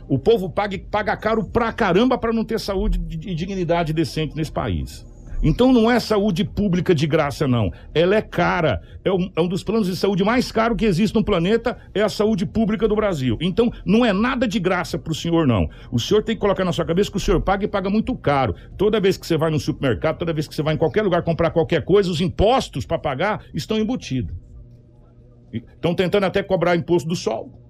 O povo paga, paga caro pra caramba para não ter saúde e dignidade decente nesse país. Então não é saúde pública de graça, não. Ela é cara. É um, é um, dos planos de saúde mais caro que existe no planeta, é a saúde pública do Brasil. Então não é nada de graça para o senhor, não. O senhor tem que colocar na sua cabeça que o senhor paga e paga muito caro. Toda vez que você vai no supermercado, toda vez que você vai em qualquer lugar comprar qualquer coisa, os impostos para pagar estão embutidos. Estão tentando até cobrar imposto do sol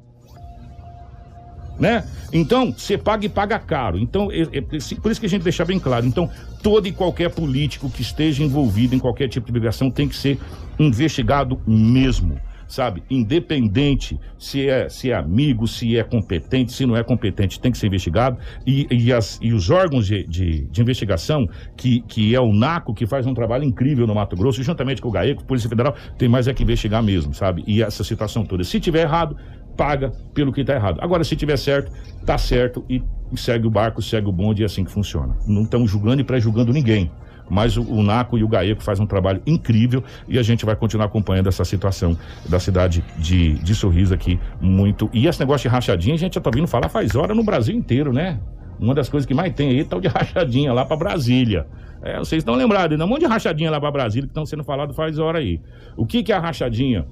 né? Então, você paga e paga caro. Então, é, é, por isso que a gente deixa bem claro. Então, todo e qualquer político que esteja envolvido em qualquer tipo de ligação tem que ser investigado mesmo. sabe? Independente se é, se é amigo, se é competente, se não é competente, tem que ser investigado. E, e, as, e os órgãos de, de, de investigação, que, que é o NACO, que faz um trabalho incrível no Mato Grosso, juntamente com o GAECO, Polícia Federal, tem mais é que investigar mesmo, sabe? E essa situação toda. Se tiver errado, paga pelo que está errado. Agora, se tiver certo, tá certo e segue o barco, segue o bonde, é assim que funciona. Não estamos julgando e pré-julgando ninguém. Mas o, o, NACO e o GAECO fazem um trabalho incrível e a gente vai continuar acompanhando essa situação da cidade de, de Sorriso aqui muito. E esse negócio de rachadinha, a gente já tá vindo falar faz hora no Brasil inteiro, né? Uma das coisas que mais tem aí é tal de rachadinha lá para Brasília. É, vocês estão lembrados, ainda um monte de rachadinha lá para Brasília que estão sendo falado faz hora aí. O que, que é a rachadinha?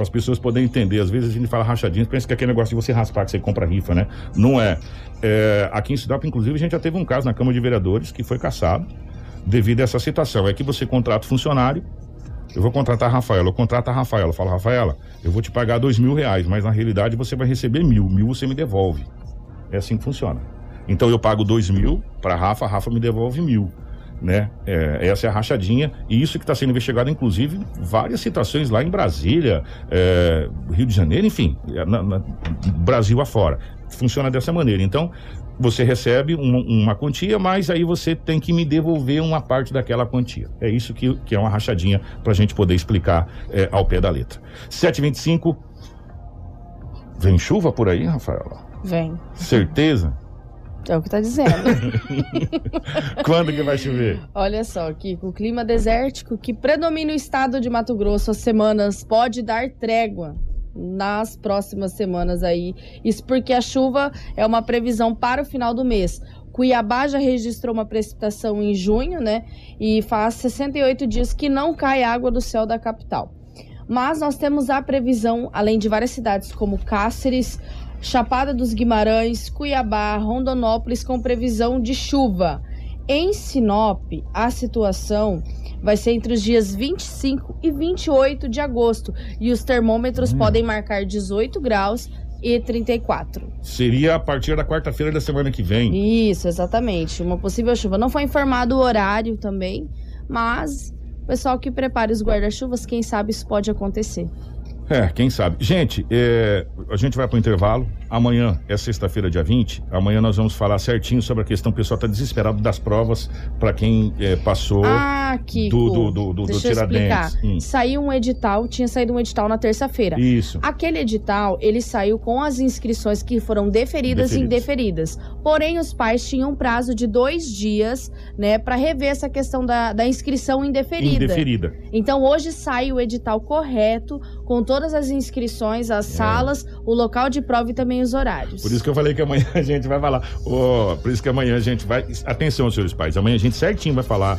Para as pessoas poderem entender. Às vezes a gente fala rachadinho, pensa que é aquele negócio de você raspar, que você compra rifa, né? Não é. é aqui em Sinop, inclusive, a gente já teve um caso na Câmara de Vereadores que foi caçado devido a essa situação. É que você contrata funcionário, eu vou contratar a Rafaela, eu contrato a Rafaela, eu falo, Rafaela, eu vou te pagar dois mil reais, mas na realidade você vai receber mil, mil você me devolve. É assim que funciona. Então eu pago dois mil para Rafa, a Rafa me devolve mil né? É, essa é a rachadinha e isso que está sendo investigado, inclusive, várias situações lá em Brasília, é, Rio de Janeiro, enfim, é, na, na, Brasil afora. Funciona dessa maneira. Então, você recebe uma, uma, quantia, mas aí você tem que me devolver uma parte daquela quantia. É isso que, que é uma rachadinha para a gente poder explicar é, ao pé da letra. 725. Vem chuva por aí, Rafaela? Vem. Certeza? É o que tá dizendo. <laughs> Quando que vai chover? Olha só, Kiko, o clima desértico que predomina o estado de Mato Grosso as semanas pode dar trégua nas próximas semanas aí. Isso porque a chuva é uma previsão para o final do mês. Cuiabá já registrou uma precipitação em junho, né? E faz 68 dias que não cai água do céu da capital. Mas nós temos a previsão, além de várias cidades como Cáceres, Chapada dos Guimarães, Cuiabá, Rondonópolis com previsão de chuva. Em Sinop, a situação vai ser entre os dias 25 e 28 de agosto e os termômetros hum. podem marcar 18 graus e 34. Seria a partir da quarta-feira da semana que vem. Isso, exatamente. Uma possível chuva. Não foi informado o horário também, mas pessoal que prepare os guarda-chuvas, quem sabe isso pode acontecer. É, quem sabe. Gente, é, a gente vai para o intervalo. Amanhã é sexta-feira, dia 20. Amanhã nós vamos falar certinho sobre a questão. O pessoal está desesperado das provas para quem é, passou ah, Kiko, do, do, do, do, deixa do Tiradentes. Hum. Saiu um edital, tinha saído um edital na terça-feira. Isso. Aquele edital, ele saiu com as inscrições que foram deferidas, deferidas. e indeferidas. Porém, os pais tinham um prazo de dois dias, né, para rever essa questão da, da inscrição indeferida. Indeferida. Então, hoje sai o edital correto, com todas as inscrições, as é. salas, o local de prova e também os horários. Por isso que eu falei que amanhã a gente vai falar. Oh, por isso que amanhã a gente vai. Atenção, senhores pais. Amanhã a gente certinho vai falar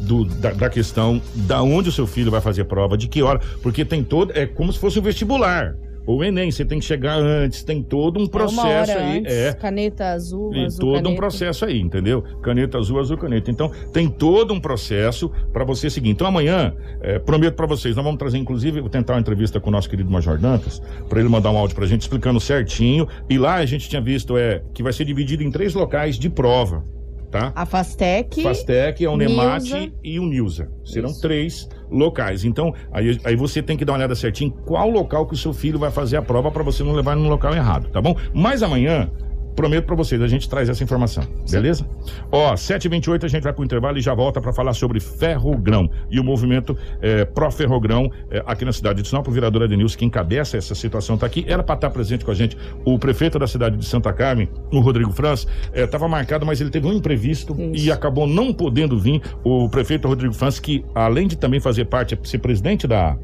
do, da, da, questão da onde o seu filho vai fazer prova, de que hora. Porque tem todo. É como se fosse um vestibular o Enem, você tem que chegar antes, tem todo um processo é aí. Antes, é. Caneta azul, e azul. Todo caneta. um processo aí, entendeu? Caneta azul, azul, caneta. Então, tem todo um processo para você seguir. Então, amanhã, é, prometo para vocês, nós vamos trazer, inclusive, vou tentar uma entrevista com o nosso querido Major Dantas, para ele mandar um áudio pra gente explicando certinho. E lá a gente tinha visto é, que vai ser dividido em três locais de prova. Tá? A Fastec, Fastec, a Unemate e o Nilza. Serão Isso. três locais. Então, aí, aí você tem que dar uma olhada certinho qual local que o seu filho vai fazer a prova para você não levar no local errado, tá bom? Mas amanhã prometo para vocês, a gente traz essa informação, beleza? Ó, 7h28 a gente vai pro intervalo e já volta para falar sobre Ferrogrão e o movimento é, pró-Ferrogrão é, aqui na cidade de Sinop. O vereador Adenilson, que encabeça essa situação, tá aqui. Era para estar presente com a gente o prefeito da cidade de Santa Carmen, o Rodrigo Franz, estava é, marcado, mas ele teve um imprevisto Isso. e acabou não podendo vir. O prefeito Rodrigo Franz, que além de também fazer parte, ser presidente da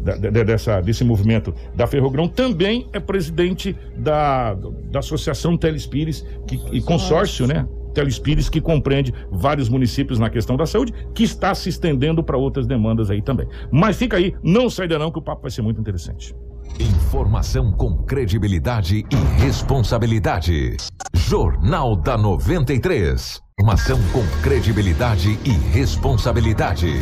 da, dessa, desse movimento da Ferrogrão, também é presidente da, da Associação Telespires que, e consórcio, né? Telespires, que compreende vários municípios na questão da saúde, que está se estendendo para outras demandas aí também. Mas fica aí, não sai daí não, que o papo vai ser muito interessante. Informação com credibilidade e responsabilidade. Jornal da 93. Informação com credibilidade e responsabilidade.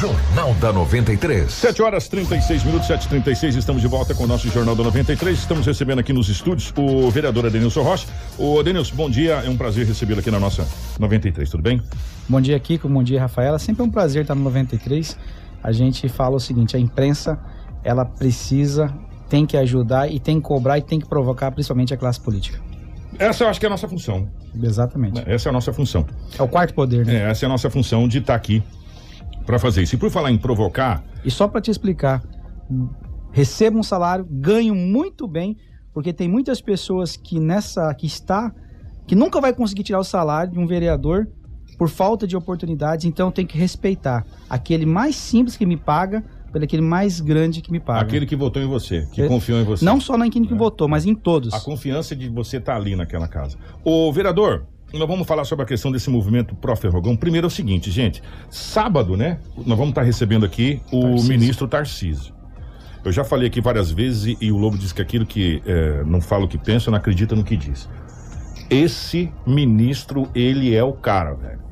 Jornal da 93. 7 horas 36 minutos, 7h36, estamos de volta com o nosso Jornal da 93. Estamos recebendo aqui nos estúdios o vereador Adenilson Rocha. O Adenilson, bom dia, é um prazer recebê-lo aqui na nossa 93, tudo bem? Bom dia, Kiko, bom dia, Rafaela. Sempre é um prazer estar no 93. A gente fala o seguinte: a imprensa ela precisa, tem que ajudar e tem que cobrar e tem que provocar principalmente a classe política. Essa eu acho que é a nossa função. Exatamente. Essa é a nossa função. É o quarto poder, né? É, essa é a nossa função de estar aqui para fazer isso. E por falar em provocar, E só para te explicar, recebo um salário, ganho muito bem, porque tem muitas pessoas que nessa que está que nunca vai conseguir tirar o salário de um vereador por falta de oportunidades, então tem que respeitar aquele mais simples que me paga pelo aquele mais grande que me paga. aquele que votou em você, que É, confiou em você. Não só na quem que votou, mas em todos. A confiança de você estar ali naquela casa. Ô, vereador, nós vamos falar sobre a questão desse movimento pró-ferrogão. Primeiro é o seguinte, gente. Sábado, né? Nós vamos estar recebendo aqui o Tarcísio. ministro Tarcísio. Eu já falei aqui várias vezes e, e o Lobo disse que aquilo que é, não fala o que pensa, não acredita no que diz. Esse ministro, ele é o cara, velho.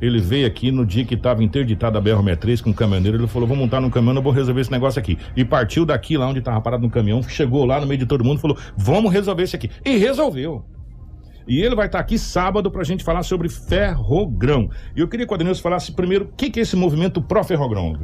Ele veio aqui no dia que estava interditada a BR-63 com o caminhoneiro, ele falou, vou montar no caminhão, eu vou resolver esse negócio aqui. E partiu daqui, lá onde estava parado no caminhão, chegou lá no meio de todo mundo e falou, vamos resolver isso aqui. E resolveu. E ele vai estar aqui sábado para a gente falar sobre ferrogrão. E eu queria que o Adenilson falasse primeiro o que, que é esse movimento pró-ferrogrão.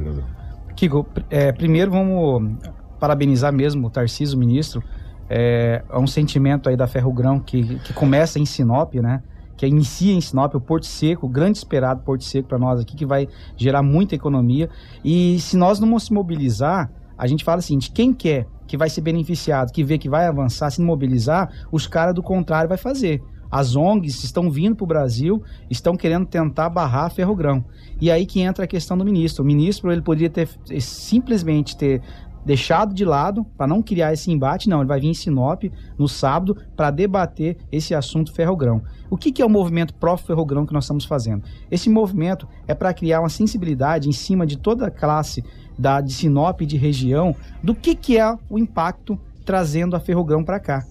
Kiko, é, primeiro vamos parabenizar mesmo o Tarcísio, ministro. É, é um sentimento aí da Ferrogrão que, que começa em Sinop, né? Que inicia em Sinop, o Porto Seco, o grande esperado Porto Seco para nós aqui, que vai gerar muita economia. E se nós não se mobilizar, a gente fala assim, de quem quer que vai ser beneficiado, que vê que vai avançar, se mobilizar, os caras do contrário vai fazer. As ONGs estão vindo para o Brasil, estão querendo tentar barrar Ferrogrão. E aí que entra a questão do ministro. O ministro ele poderia ter simplesmente ter deixado de lado para não criar esse embate. Não, ele vai vir em Sinop no sábado para debater esse assunto ferrogrão. O que, que é o movimento pró-ferrogrão que nós estamos fazendo? Esse movimento é para criar uma sensibilidade em cima de toda a classe da, de Sinop de região do que, que é o impacto trazendo a ferrogrão para cá.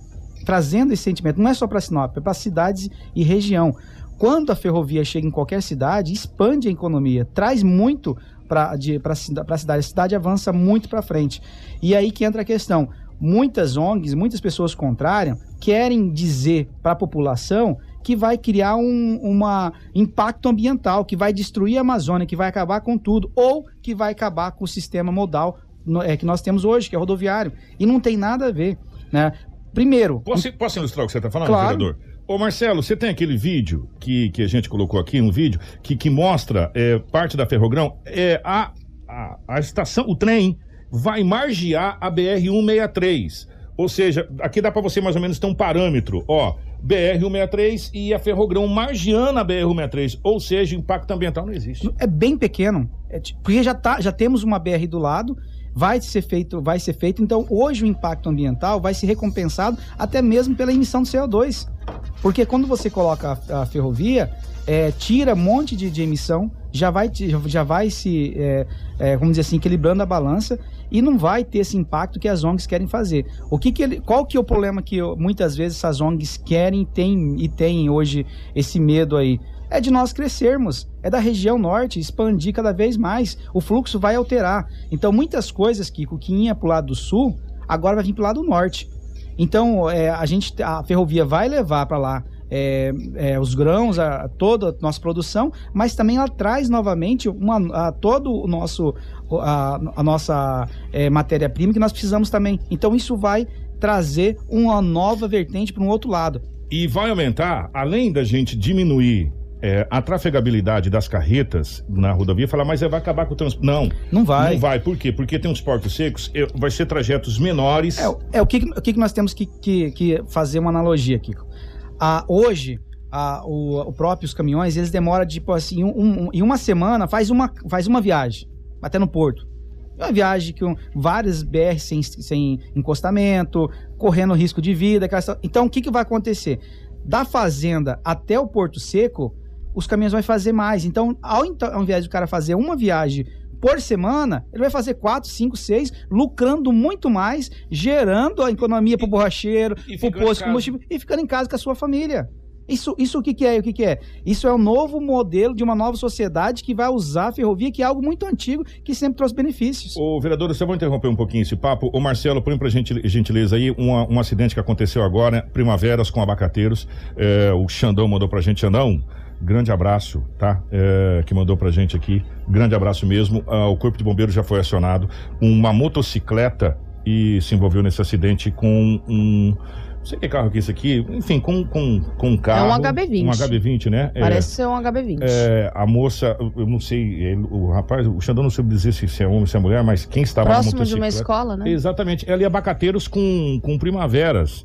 Trazendo esse sentimento, não é só para Sinop, é para cidades e região. Quando a ferrovia chega em qualquer cidade, expande a economia, traz muito para a cidade. A cidade avança muito para frente. E aí que entra a questão. Muitas ONGs, muitas pessoas contrárias, querem dizer para a população que vai criar um uma impacto ambiental, que vai destruir a Amazônia, que vai acabar com tudo, ou que vai acabar com o sistema modal no- é, que nós temos hoje, que é rodoviário. E não tem nada a ver. Né? Primeiro, Posso, posso ilustrar o que você está falando, Claro. vereador? Ô Marcelo, você tem aquele vídeo que, que a gente colocou aqui, um vídeo que, que mostra é, parte da Ferrogrão, é, a, a, a estação, o trem vai margear a BR-163. Ou seja, aqui dá para você mais ou menos ter um parâmetro, ó, BR-163 e a Ferrogrão margeando a BR-163, ou seja, impacto ambiental não existe. é bem pequeno, É porque já, tá, já temos uma BR do lado, vai ser feito, vai ser feito. Então, hoje o impacto ambiental vai ser recompensado até mesmo pela emissão de CO2. Porque quando você coloca a, a ferrovia, é, tira um monte de, de emissão, já vai, já vai se, é, é, vamos dizer assim, equilibrando a balança e não vai ter esse impacto que as ONGs querem fazer. O que que ele, qual que é o problema que eu- muitas vezes essas ONGs querem tem, e têm hoje esse medo aí? É de nós crescermos, é da região norte expandir cada vez mais. O fluxo vai alterar. Então, muitas coisas que que ia para o lado do sul, agora vai vir para o lado norte. Então, é, a gente, a ferrovia vai levar para lá é, é, os grãos, a, toda a nossa produção, mas também ela traz novamente uma, a, todo o nosso, a, a nossa é, matéria-prima que nós precisamos também. Então, isso vai trazer uma nova vertente para um outro lado. E vai aumentar, além da gente diminuir é, a trafegabilidade das carretas na rodovia, falar, mas é, vai acabar com o transporte. Não. Não vai. Não vai. Por quê? Porque tem uns portos secos, é, vai ser trajetos menores. É, o que, o que que nós temos que, que, que fazer uma analogia, Kiko? Ah, hoje, ah, o, o próprios caminhões, eles demoram, tipo assim, um, um- em uma semana, faz uma, faz uma viagem, até no porto. Uma viagem com várias BR sem, sem encostamento, correndo risco de vida. Então, o que, que vai acontecer? Da fazenda até o Porto Seco, os caminhões vão fazer mais. Então, ao, então, ao invés do cara fazer uma viagem por semana, ele vai fazer quatro, cinco, seis, lucrando muito mais, gerando a economia para o borracheiro, para o posto de combustível e ficando em casa com a sua família. Isso, isso o que, que é? O que, que é? Isso é um novo modelo de uma nova sociedade que vai usar a ferrovia, que é algo muito antigo, que sempre trouxe benefícios. Ô, vereador, você vai interromper um pouquinho esse papo. Ô, Marcelo, põe pra gente, gentileza aí uma- um acidente que aconteceu agora, Primaveras com abacateiros. É, o Xandão mandou pra gente, Xandão. grande abraço, tá? É, que mandou pra gente aqui, grande abraço mesmo. Ah, o Corpo de Bombeiros já foi acionado. Uma motocicleta e se envolveu nesse acidente com um. Não sei que carro que é esse aqui, enfim, com, com, com um carro. HB20. Um HB20, né? É, Parece ser um HB20. é, a moça, eu- não sei, ele- o rapaz, o Xandão não soube dizer se, se é homem ou se é mulher, mas quem estava Próximo na de uma escola, né? Exatamente. Ela ia abacateiros com, com primaveras.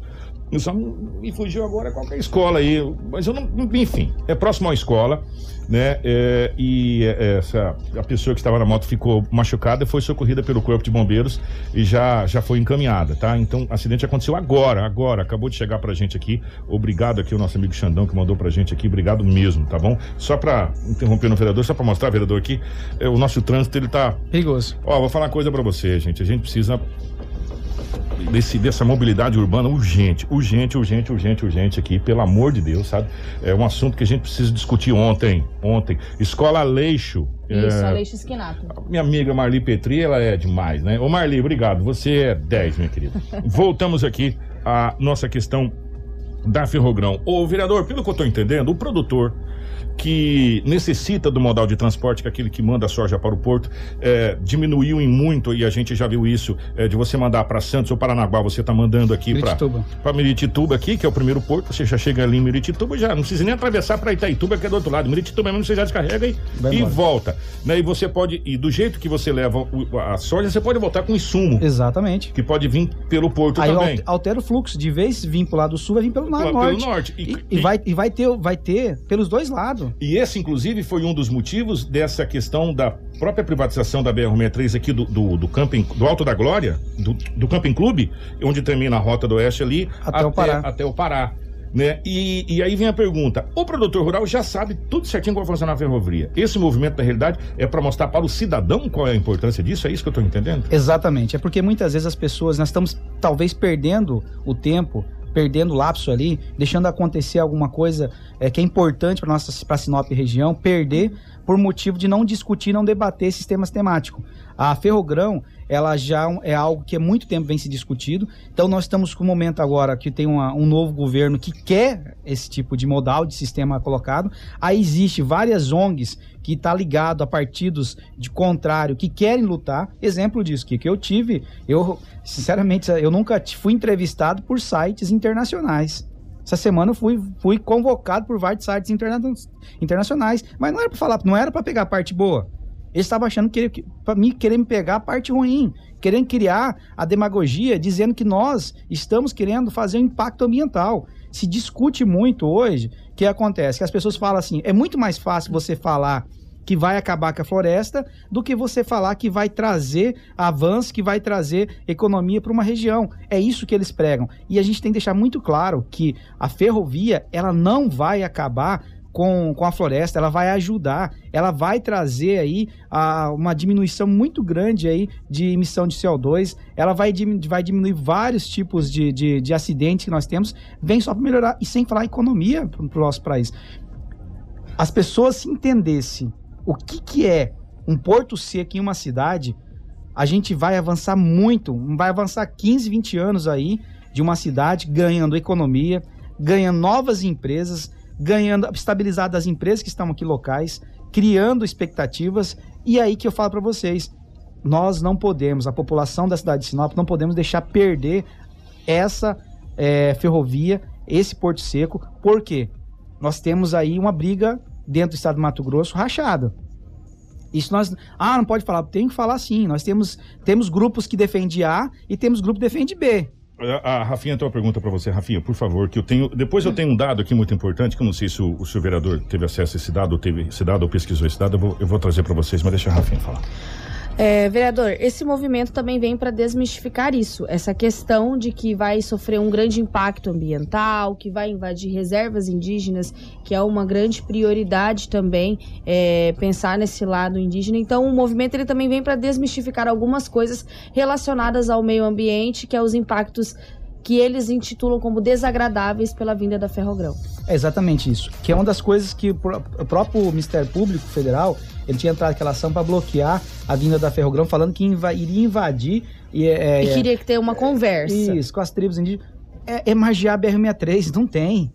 Eu só me fugiu agora qualquer escola aí. Mas eu não. Enfim, é próximo uma escola, né? É, e é, essa, a pessoa que estava na moto ficou machucada e foi socorrida pelo Corpo de Bombeiros e já, já foi encaminhada, tá? Então, acidente aconteceu agora, agora. Acabou de chegar pra gente aqui. Obrigado aqui, o nosso amigo Xandão que mandou pra gente aqui. Obrigado mesmo, tá bom? Só pra interromper no vereador, só pra mostrar, vereador, aqui, é, o nosso trânsito, ele tá Perigoso. Ó, vou falar uma coisa pra você, gente. A gente precisa desse, dessa mobilidade urbana urgente, urgente, urgente, urgente, urgente aqui, pelo amor de Deus, sabe? É um assunto que a gente precisa discutir ontem, ontem. Escola Aleixo. Isso, é, Aleixo Esquinato. minha amiga Marli Petri, ela é demais, né? Ô Marli, obrigado. Você é 10, minha querida. Voltamos aqui à nossa questão da Ferrogrão. Ô, vereador, pelo que eu tô entendendo, o produtor que necessita do modal de transporte, que é aquele que manda a soja para o porto, é, diminuiu em muito, e a gente já viu isso, é, de você mandar para Santos ou Paranaguá, você está mandando aqui para para Miritituba aqui, que é o primeiro porto, você já chega ali em Miritituba, já não precisa nem atravessar para Itaituba, que é do outro lado. Miritituba mesmo você já descarrega e, e embora. volta. Né? E você pode, e do jeito que você leva o- a soja, você pode voltar com insumo, Exatamente. que pode vir pelo porto Aí também. al- altera o fluxo. De vez vir pro lado sul, vai vir pelo lado Pelo norte. norte. E- E, e vai, e vai, ter, vai ter pelos dois lados. E esse, inclusive, foi um dos motivos dessa questão da própria privatização da BR-63 aqui do, do, do camping, do Alto da Glória, do, do Camping Clube, onde termina a Rota do Oeste ali, Até o Pará. Até o Pará. Né? E, e aí vem a pergunta: o produtor rural já sabe tudo certinho como vai funcionar a ferrovia. Esse movimento, na realidade, é para mostrar para o cidadão qual é a importância disso? É isso que eu estou entendendo? Exatamente. É porque muitas vezes as pessoas, nós estamos talvez perdendo o tempo, perdendo o lapso ali, deixando acontecer alguma coisa é, que é importante para nossa para Sinop região, perder por motivo de não discutir, não debater esses temas temáticos. A Ferrogrão, ela já é algo que há muito tempo vem se discutido. Então nós estamos com um momento agora que tem uma- um novo governo que quer esse tipo de modal, de sistema colocado. Aí existe várias ONGs que está ligado a partidos de contrário que querem lutar. Exemplo disso, que, que eu tive, eu sinceramente eu nunca fui entrevistado por sites internacionais. Essa semana eu fui, fui convocado por vários sites interna- internacionais, mas não era para falar, não era para pegar a parte boa. Eles estavam achando que, para mim querer me pegar a parte ruim, querendo criar a demagogia, dizendo que nós estamos querendo fazer um impacto ambiental. Se discute muito hoje, o que acontece? Que as pessoas falam assim, é muito mais fácil você falar que vai acabar com a floresta do que você falar que vai trazer avanço, que vai trazer economia para uma região. É isso que eles pregam. E a gente tem que deixar muito claro que a ferrovia, ela não vai acabar com, com a floresta, ela vai ajudar, ela vai trazer aí a, uma diminuição muito grande aí de emissão de CO2, ela vai, vai diminuir vários tipos de, de, de acidentes que nós temos, vem só para melhorar, e sem falar economia para o nosso país. As pessoas se entendessem o que, que é um porto seco em uma cidade, a gente vai avançar muito, vai avançar 15, 20 anos aí de uma cidade ganhando economia, ganhando novas empresas, ganhando estabilizado as empresas que estão aqui locais, criando expectativas. E aí que eu falo para vocês, nós não podemos, a população da cidade de Sinop, não podemos deixar perder essa eh, ferrovia, esse porto seco, porque nós temos aí uma briga dentro do estado do Mato Grosso rachada. Isso nós. Ah, não pode falar. Tem que falar sim. Nós temos, temos grupos que defendem A e temos grupos que defendem B. A a Rafinha tem uma pergunta para você, Rafinha, por favor, que eu tenho. Depois eu tenho um dado aqui muito importante, que eu não sei se o, seu vereador teve acesso a esse dado, ou teve esse dado, ou pesquisou esse dado, eu vou, eu vou trazer para vocês, mas deixa a Rafinha falar. É, vereador, esse movimento também vem para desmistificar isso, essa questão de que vai sofrer um grande impacto ambiental, que vai invadir reservas indígenas, que é uma grande prioridade também é, pensar nesse lado indígena. Então, o movimento ele também vem para desmistificar algumas coisas relacionadas ao meio ambiente, que é os impactos que eles intitulam como desagradáveis pela vinda da Ferrogrão. É exatamente isso. Que é uma das coisas que o pró- o próprio Ministério Público Federal ele tinha entrado aquela ação para bloquear a vinda da Ferrogrão, falando que inva- iria invadir e, é, E é, queria que ter uma conversa. Isso, com as tribos indígenas. É, é magiar a BR-63, não tem.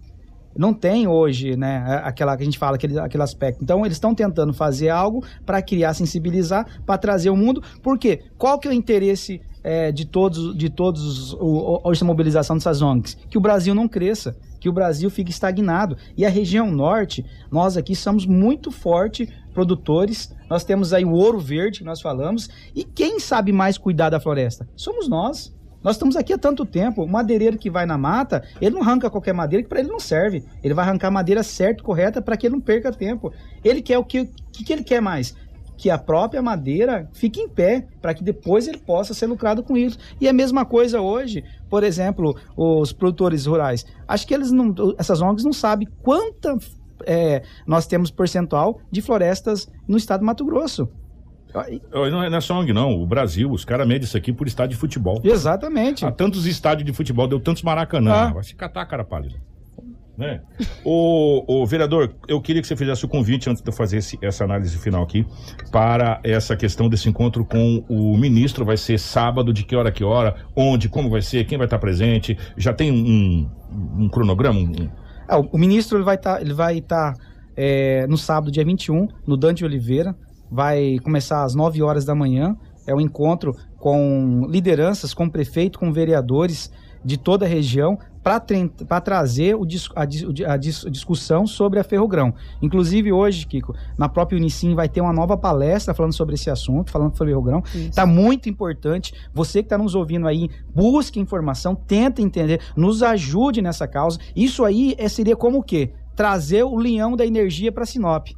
não tem hoje, né, aquela que a gente fala, aquele, aquele aspecto. Então, eles estão tentando fazer algo para criar, sensibilizar, para trazer o mundo. Por quê? Qual que é o interesse é, de todos, de todos o, hoje a mobilização dessas ONGs? Que o Brasil não cresça, que o Brasil fique estagnado. E a região norte, nós aqui somos muito fortes produtores, nós temos aí o ouro verde que nós falamos, e quem sabe mais cuidar da floresta? Somos nós. Nós estamos aqui há tanto tempo. O madeireiro que vai na mata, ele não arranca qualquer madeira que para ele não serve. Ele vai arrancar a madeira certa, correta, para que ele não perca tempo. Ele quer o que, que, que ele quer mais? Que a própria madeira fique em pé, para que depois ele possa ser lucrado com isso. E a mesma coisa hoje, por exemplo, os produtores rurais. Acho que eles não, essas ONGs não sabem quanta é, nós temos percentual de florestas no estado do Mato Grosso. Não é, não é só ONG, não. O Brasil, os caras medem isso aqui por estádio de futebol. Exatamente. Há tantos estádios de futebol, deu tantos maracanã. Ah. Vai se catar, cara pálida. Né? o, o vereador, eu queria que você fizesse o convite antes de eu fazer esse- essa análise final aqui para essa questão desse encontro com o ministro. Vai ser sábado, de que hora a que hora, onde, como vai ser, quem vai estar presente. Já tem um, um cronograma? Um- Ah, o, ministro ele vai estar ele vai tá, é, no sábado, dia 21, no Dante Oliveira. Vai começar às 9 horas da manhã. É um encontro com lideranças, com prefeito, com vereadores de toda a região para trazer o a, a dis- discussão sobre a Ferrogrão. Inclusive hoje, Kiko, na própria Unicim vai ter uma nova palestra falando sobre esse assunto, falando sobre Ferrogrão. Está muito importante. Você que está nos ouvindo aí, busque informação, tenta entender, nos ajude nessa causa. Isso aí é, seria como o quê? Trazer o leão da energia para Sinop.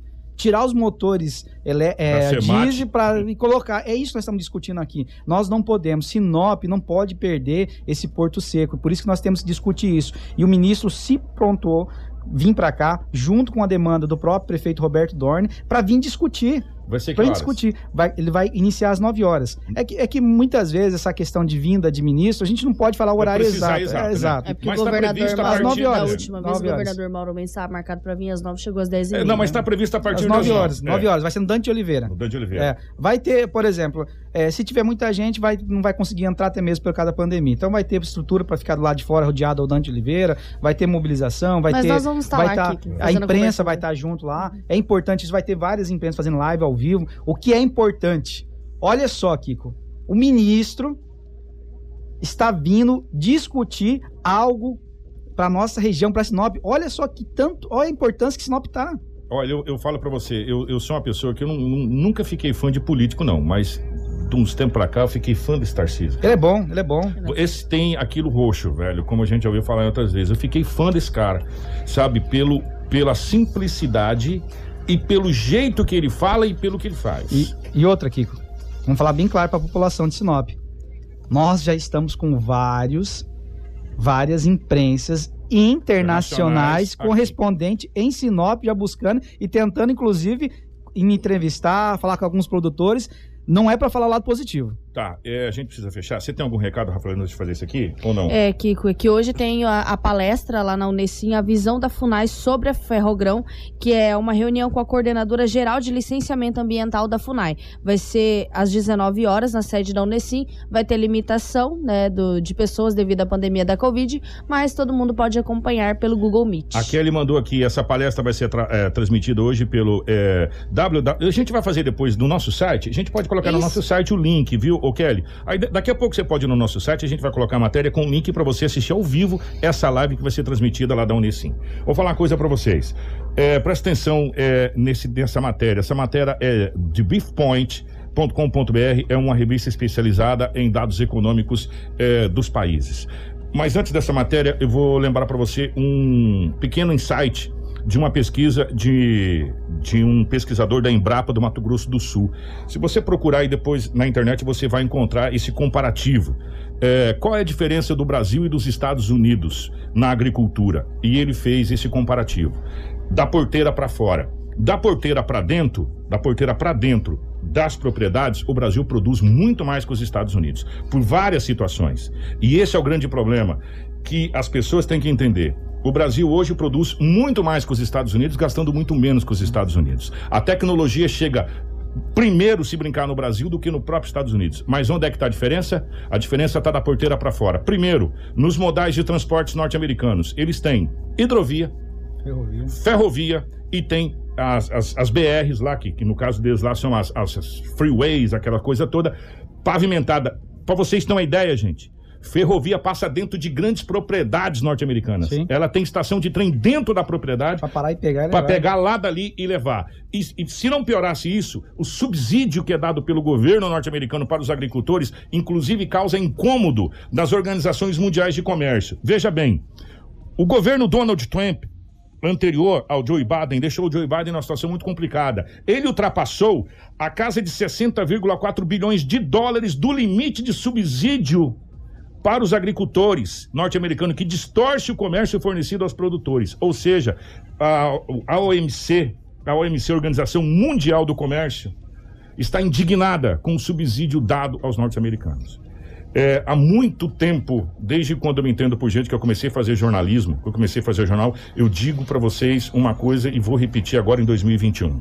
Tirar os motores ele, é, Pra Semate. diesel para e colocar. É isso que nós estamos discutindo aqui. Nós não podemos. Sinop não pode perder esse porto seco. Por isso que nós temos que discutir isso. E o ministro se prontou vir para cá, junto com a demanda do próprio prefeito Roberto Dorne, para vir discutir. Vai ser que horas? discutir. Vai- ele vai iniciar às 9 horas. É que, é que muitas vezes essa questão de vinda de ministro, a gente não pode falar o horário exato. exato, É, né? exato. É porque Mas o tá governador previsto a Mauro, partir da última vez, o nove horas. governador Mauro Mendes estava marcado para vir às 9, chegou às 10 e É, não, mas está previsto a partir Às das 9 horas. nove. 9 É, horas. Vai ser no Dante Oliveira. no Dante Oliveira. É, vai ter, por exemplo, é, se tiver muita gente, vai, não vai conseguir entrar até mesmo por causa da pandemia. Então vai ter estrutura para ficar do lado de fora, rodeado ao Dante Oliveira, vai ter mobilização, vai Mas ter. nós vamos estar vai lá, tá- Kiki, a imprensa vai estar junto lá. É importante, isso vai ter várias imprensas fazendo live ao vivo. O que é importante? Olha só, Kiko. O ministro está vindo discutir algo para nossa região, para Sinop. Olha só que tanto, olha a importância que Sinop tá. Olha, eu, eu falo pra você, eu, eu sou uma pessoa que eu não- nunca fiquei fã de político, não, mas de uns tempos pra cá eu fiquei fã desse Tarcísio. Ele é bom, ele é bom. Esse tem aquilo roxo, velho, como a gente já ouviu falar outras vezes. Eu fiquei fã desse cara, sabe, pelo, pela simplicidade e pelo jeito que ele fala e pelo que ele faz. E, e outra, Kiko, vamos falar bem claro para a população de Sinop. Nós já estamos com vários, várias imprensas internacionais Internacionais aqui. correspondente em Sinop, já buscando e tentando, inclusive, me entrevistar, falar com alguns produtores. Não é para falar lado positivo. Tá, é, a gente precisa fechar. Você tem algum recado, Rafael, antes de fazer isso aqui? Ou não? É, Kiko, é que hoje tem a, a palestra lá na Unesim, a visão da FUNAI sobre a Ferrogrão, que é uma reunião com a coordenadora geral de licenciamento ambiental da FUNAI. Vai ser às 19 horas na sede da Unesim, vai ter limitação né, do, de pessoas devido à pandemia da Covid, mas todo mundo pode acompanhar pelo Google Meet. A Kelly mandou aqui, essa palestra vai ser tra- é, transmitida hoje pelo é, www. A gente vai fazer depois no nosso site. A gente pode colocar no Isso. nosso site o link, viu, ô Kelly? Aí da- daqui a pouco você pode ir no nosso site, a gente vai colocar a matéria com o link para você assistir ao vivo essa live que vai ser transmitida lá da Unicim. Vou falar uma coisa para vocês. É, presta atenção é, nesse, nessa matéria. Essa matéria é de beefpoint.com.br, é uma revista especializada em dados econômicos é, dos países. Mas antes dessa matéria, eu vou lembrar para você um pequeno insight de uma pesquisa de, de um pesquisador da Embrapa do Mato Grosso do Sul. Se você procurar aí depois na internet, você vai encontrar esse comparativo. É, qual é a diferença do Brasil e dos Estados Unidos na agricultura? E ele fez esse comparativo. Da porteira para fora. Da porteira para dentro, da porteira para dentro das propriedades, o Brasil produz muito mais que os Estados Unidos, por várias situações. E esse é o grande problema que as pessoas têm que entender. O Brasil hoje produz muito mais que os Estados Unidos, gastando muito menos que os Estados Unidos. A tecnologia chega primeiro se brincar no Brasil do que no próprio Estados Unidos. Mas onde é que está a diferença? A diferença está da porteira para fora. Primeiro, nos modais de transportes norte-americanos, eles têm hidrovia, Ferrovia. ferrovia e tem as, as, as BRs lá, que, que no caso deles lá são as, as freeways, aquela coisa toda, pavimentada. Para vocês terem uma ideia, gente, ferrovia passa dentro de grandes propriedades norte-americanas. Ela tem estação de trem dentro da propriedade Pra parar e pegar para pegar lá dali e levar. E, e se não piorasse isso, o subsídio que é dado pelo governo norte-americano para os agricultores, inclusive causa incômodo das organizações mundiais de comércio. Veja bem, o governo Donald Trump anterior ao Joe Biden deixou o Joe Biden numa situação muito complicada. Ele ultrapassou a casa de 60,4 bilhões de dólares do limite de subsídio para os agricultores norte-americanos, que distorce o comércio fornecido aos produtores. Ou seja, a, a OMC, a OMC, Organização Mundial do Comércio, está indignada com o subsídio dado aos norte-americanos. É, há muito tempo, desde quando eu me entendo por gente que eu comecei a fazer jornalismo, que eu comecei a fazer jornal, eu digo para vocês uma coisa e vou repetir agora em 2021.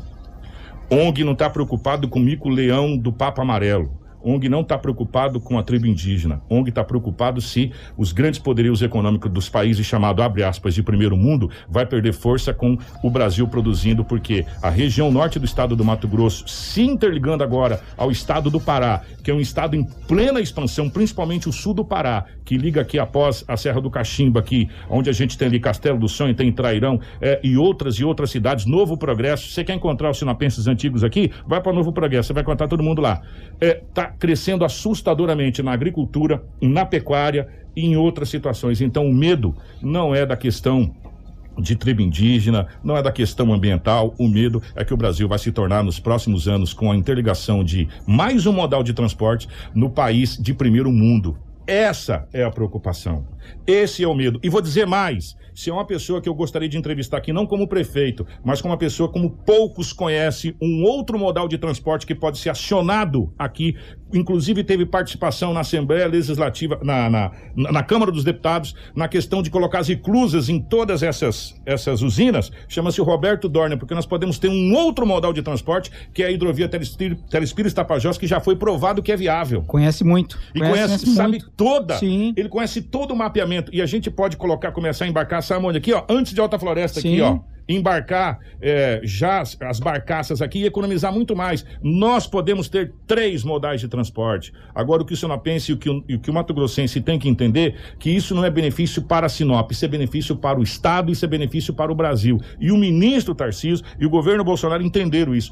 ONG não está preocupado com o mico-leão do Papa Amarelo. ONG não está preocupado com a tribo indígena. ONG está preocupado se os grandes poderios econômicos dos países chamados, abre aspas, de primeiro mundo, vai perder força com o Brasil produzindo, porque a região norte do estado do Mato Grosso, se interligando agora ao estado do Pará, que é um estado em plena expansão, principalmente o sul do Pará, que liga aqui após a Serra do Cachimba, aqui, onde a gente tem ali Castelo do Sonho, tem Trairão, é, e outras e outras cidades, Novo Progresso. Você quer encontrar os sinapenses antigos aqui? Vai para Novo Progresso, você vai encontrar todo mundo lá. É, tá crescendo assustadoramente na agricultura, na pecuária e em outras situações. Então, o medo não é da questão de tribo indígena, não é da questão ambiental. O medo é que o Brasil vai se tornar nos próximos anos com a interligação de mais um modal de transporte no país de primeiro mundo. Essa é a preocupação. Esse é o medo. E vou dizer mais: se é uma pessoa que eu gostaria de entrevistar aqui, não como prefeito, mas como uma pessoa como poucos conhecem, um outro modal de transporte que pode ser acionado aqui, inclusive teve participação na Assembleia Legislativa, na, na, na Câmara dos Deputados, na questão de colocar as reclusas em todas essas, essas usinas, chama-se Roberto Dorner, porque nós podemos ter um outro modal de transporte, que é a hidrovia Telespires Tapajós, que já foi provado que é viável. Conhece muito. E conhece, sabe muito. toda. Sim. Ele conhece todo o mapeamento. E a gente pode colocar, começar a embarcar, sabe onde? Aqui, ó, antes de Alta Floresta, aqui, Sim. ó. Embarcar é, já as, as barcaças aqui e economizar muito mais. Nós podemos ter três modais de transporte. Agora, o que o Sinopense e o que o, e o que o Mato Grossense tem que entender que isso não é benefício para a Sinop, isso é benefício para o Estado, isso é benefício para o Brasil. E o ministro Tarcísio e o governo Bolsonaro entenderam isso.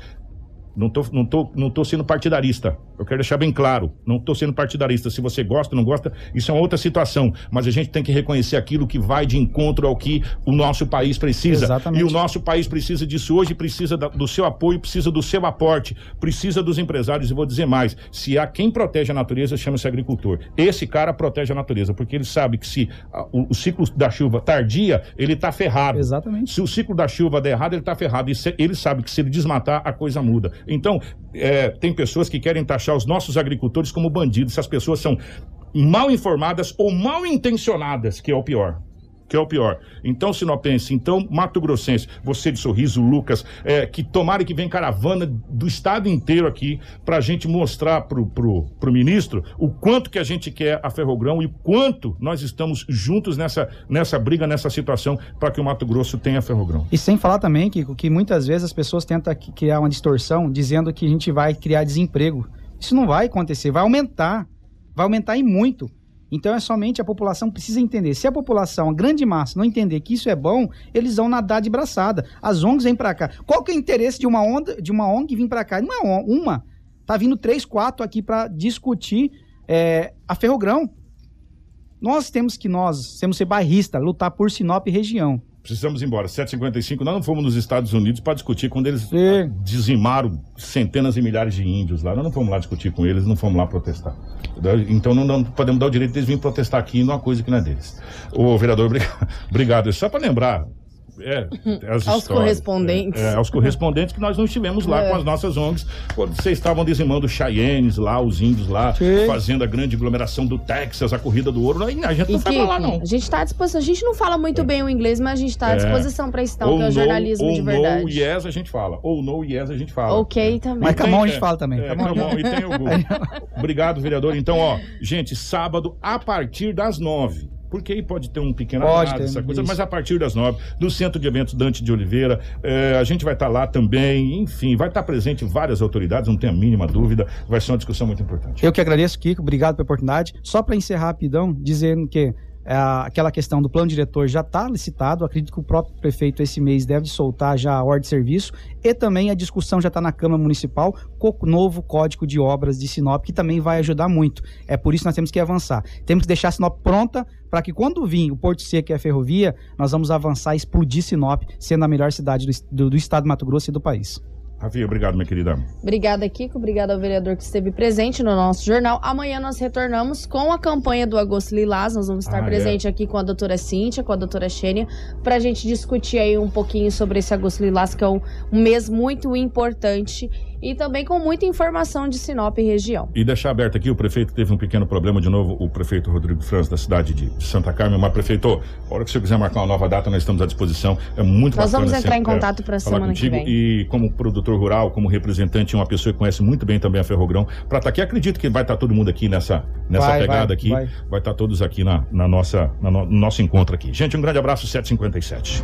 Não tô, não, tô, não tô sendo partidarista. Eu quero deixar bem claro. Não tô sendo partidarista. Se você gosta ou não gosta, isso é uma outra situação. Mas a gente tem que reconhecer aquilo que vai de encontro ao que o nosso país precisa. Exatamente. E o nosso país precisa disso hoje, precisa do seu apoio, precisa do seu aporte, precisa dos empresários. E vou dizer mais: se há quem protege a natureza, chama-se agricultor. Esse cara protege a natureza, porque ele sabe que se o, o ciclo da chuva tardia, ele tá ferrado. Exatamente. Se o ciclo da chuva der errado, ele está ferrado. E se- ele sabe que se ele desmatar, a coisa muda. Então, é, tem pessoas que querem taxar os nossos agricultores como bandidos. Essas pessoas são mal informadas ou mal intencionadas, que é o pior. Que é o pior. Então, Sinopense, então, Mato Grossense, você de sorriso, Lucas, é, que tomara que venha caravana do estado inteiro aqui pra gente mostrar pro, pro, pro ministro o quanto que a gente quer a Ferrogrão e quanto nós estamos juntos nessa, nessa briga, nessa situação, para que o Mato Grosso tenha Ferrogrão. E sem falar também, Kiko, que muitas vezes as pessoas tentam criar uma distorção dizendo que a gente vai criar desemprego. Isso não vai acontecer, vai aumentar. Vai aumentar e muito. Então é somente a população precisa entender. Se a população, a grande massa, não entender que isso é bom, eles vão nadar de braçada. As ONGs vêm pra cá. Qual que é o interesse de uma onda, de uma ONG vir pra cá? Não é uma. Tá vindo três, quatro aqui pra discutir é, a Ferrogrão. Nós temos que nós, temos que ser bairrista, lutar por Sinop e região. Precisamos ir embora. 7h55, nós não fomos nos Estados Unidos para discutir quando eles ah, dizimaram centenas e milhares de índios lá. Nós não fomos lá discutir com eles, não fomos lá protestar. Então não, não podemos dar o direito deles virem protestar aqui numa coisa que não é deles. Ô, vereador, <laughs> obrigado. Só para lembrar. É, as Aos histórias, correspondentes. É, é, aos correspondentes que nós não estivemos lá É. com as nossas ONGs. Quando vocês estavam dizimando Cheyennes lá, os índios lá, fazendo a grande aglomeração do Texas, a corrida do ouro. A gente não E foi pra lá, não. a gente tá à disposição. A gente não fala muito bem o inglês, mas a gente tá à É. disposição isso, então, que é o no, jornalismo ou de no verdade. yes a gente fala. Ou no yes a gente fala. Ok também. Mas Camão a gente é, fala também. É, Camão. Camão, e tem o. <laughs> Obrigado, vereador. Então, ó, gente, sábado, a partir das nove, Porque aí pode ter um pequeno Pode atraso, essa coisa, isso. mas a partir das nove, no Centro de Eventos Dante de Oliveira, eh, a gente vai estar lá também, enfim, vai estar presente várias autoridades, não tenho a mínima dúvida, vai ser uma discussão muito importante. Eu que agradeço, Kiko, obrigado pela oportunidade. Só para encerrar rapidão, dizendo que é, aquela questão do plano diretor já está licitado, acredito que o próprio prefeito esse mês deve soltar já a ordem de serviço e também a discussão já está na Câmara Municipal com o novo Código de Obras de Sinop, que também vai ajudar muito. É por isso que nós temos que avançar. Temos que deixar Sinop pronta para que quando vir o Porto Seco e a ferrovia, nós vamos avançar e explodir Sinop, sendo a melhor cidade do, do- do estado de Mato Grosso e do país. Ravi, obrigado, minha querida. Obrigada, Kiko. Obrigada ao vereador que esteve presente no nosso jornal. Amanhã nós retornamos com a campanha do Agosto Lilás. Nós vamos estar Ah, é. presente aqui com a doutora Cíntia, com a doutora Xênia, para a gente discutir aí um pouquinho sobre esse Agosto Lilás, que é um mês muito importante e também com muita informação de Sinop e região. E deixar aberto aqui, o prefeito teve um pequeno problema de novo, o prefeito Rodrigo Franz, da cidade de Santa Carmen. Mas, prefeito, a hora que você quiser marcar uma nova data, nós estamos à disposição. É muito Nós bacana vamos entrar sempre, em é, contato pra falar semana que contigo. vem. E como produtor rural, como representante, uma pessoa que conhece muito bem também a Ferrogrão, para estar aqui, acredito que vai estar todo mundo aqui nessa, nessa Vai, pegada vai, aqui. vai. Vai estar todos aqui na, na nossa, na no, no nosso encontro aqui. Gente, um grande abraço, 757.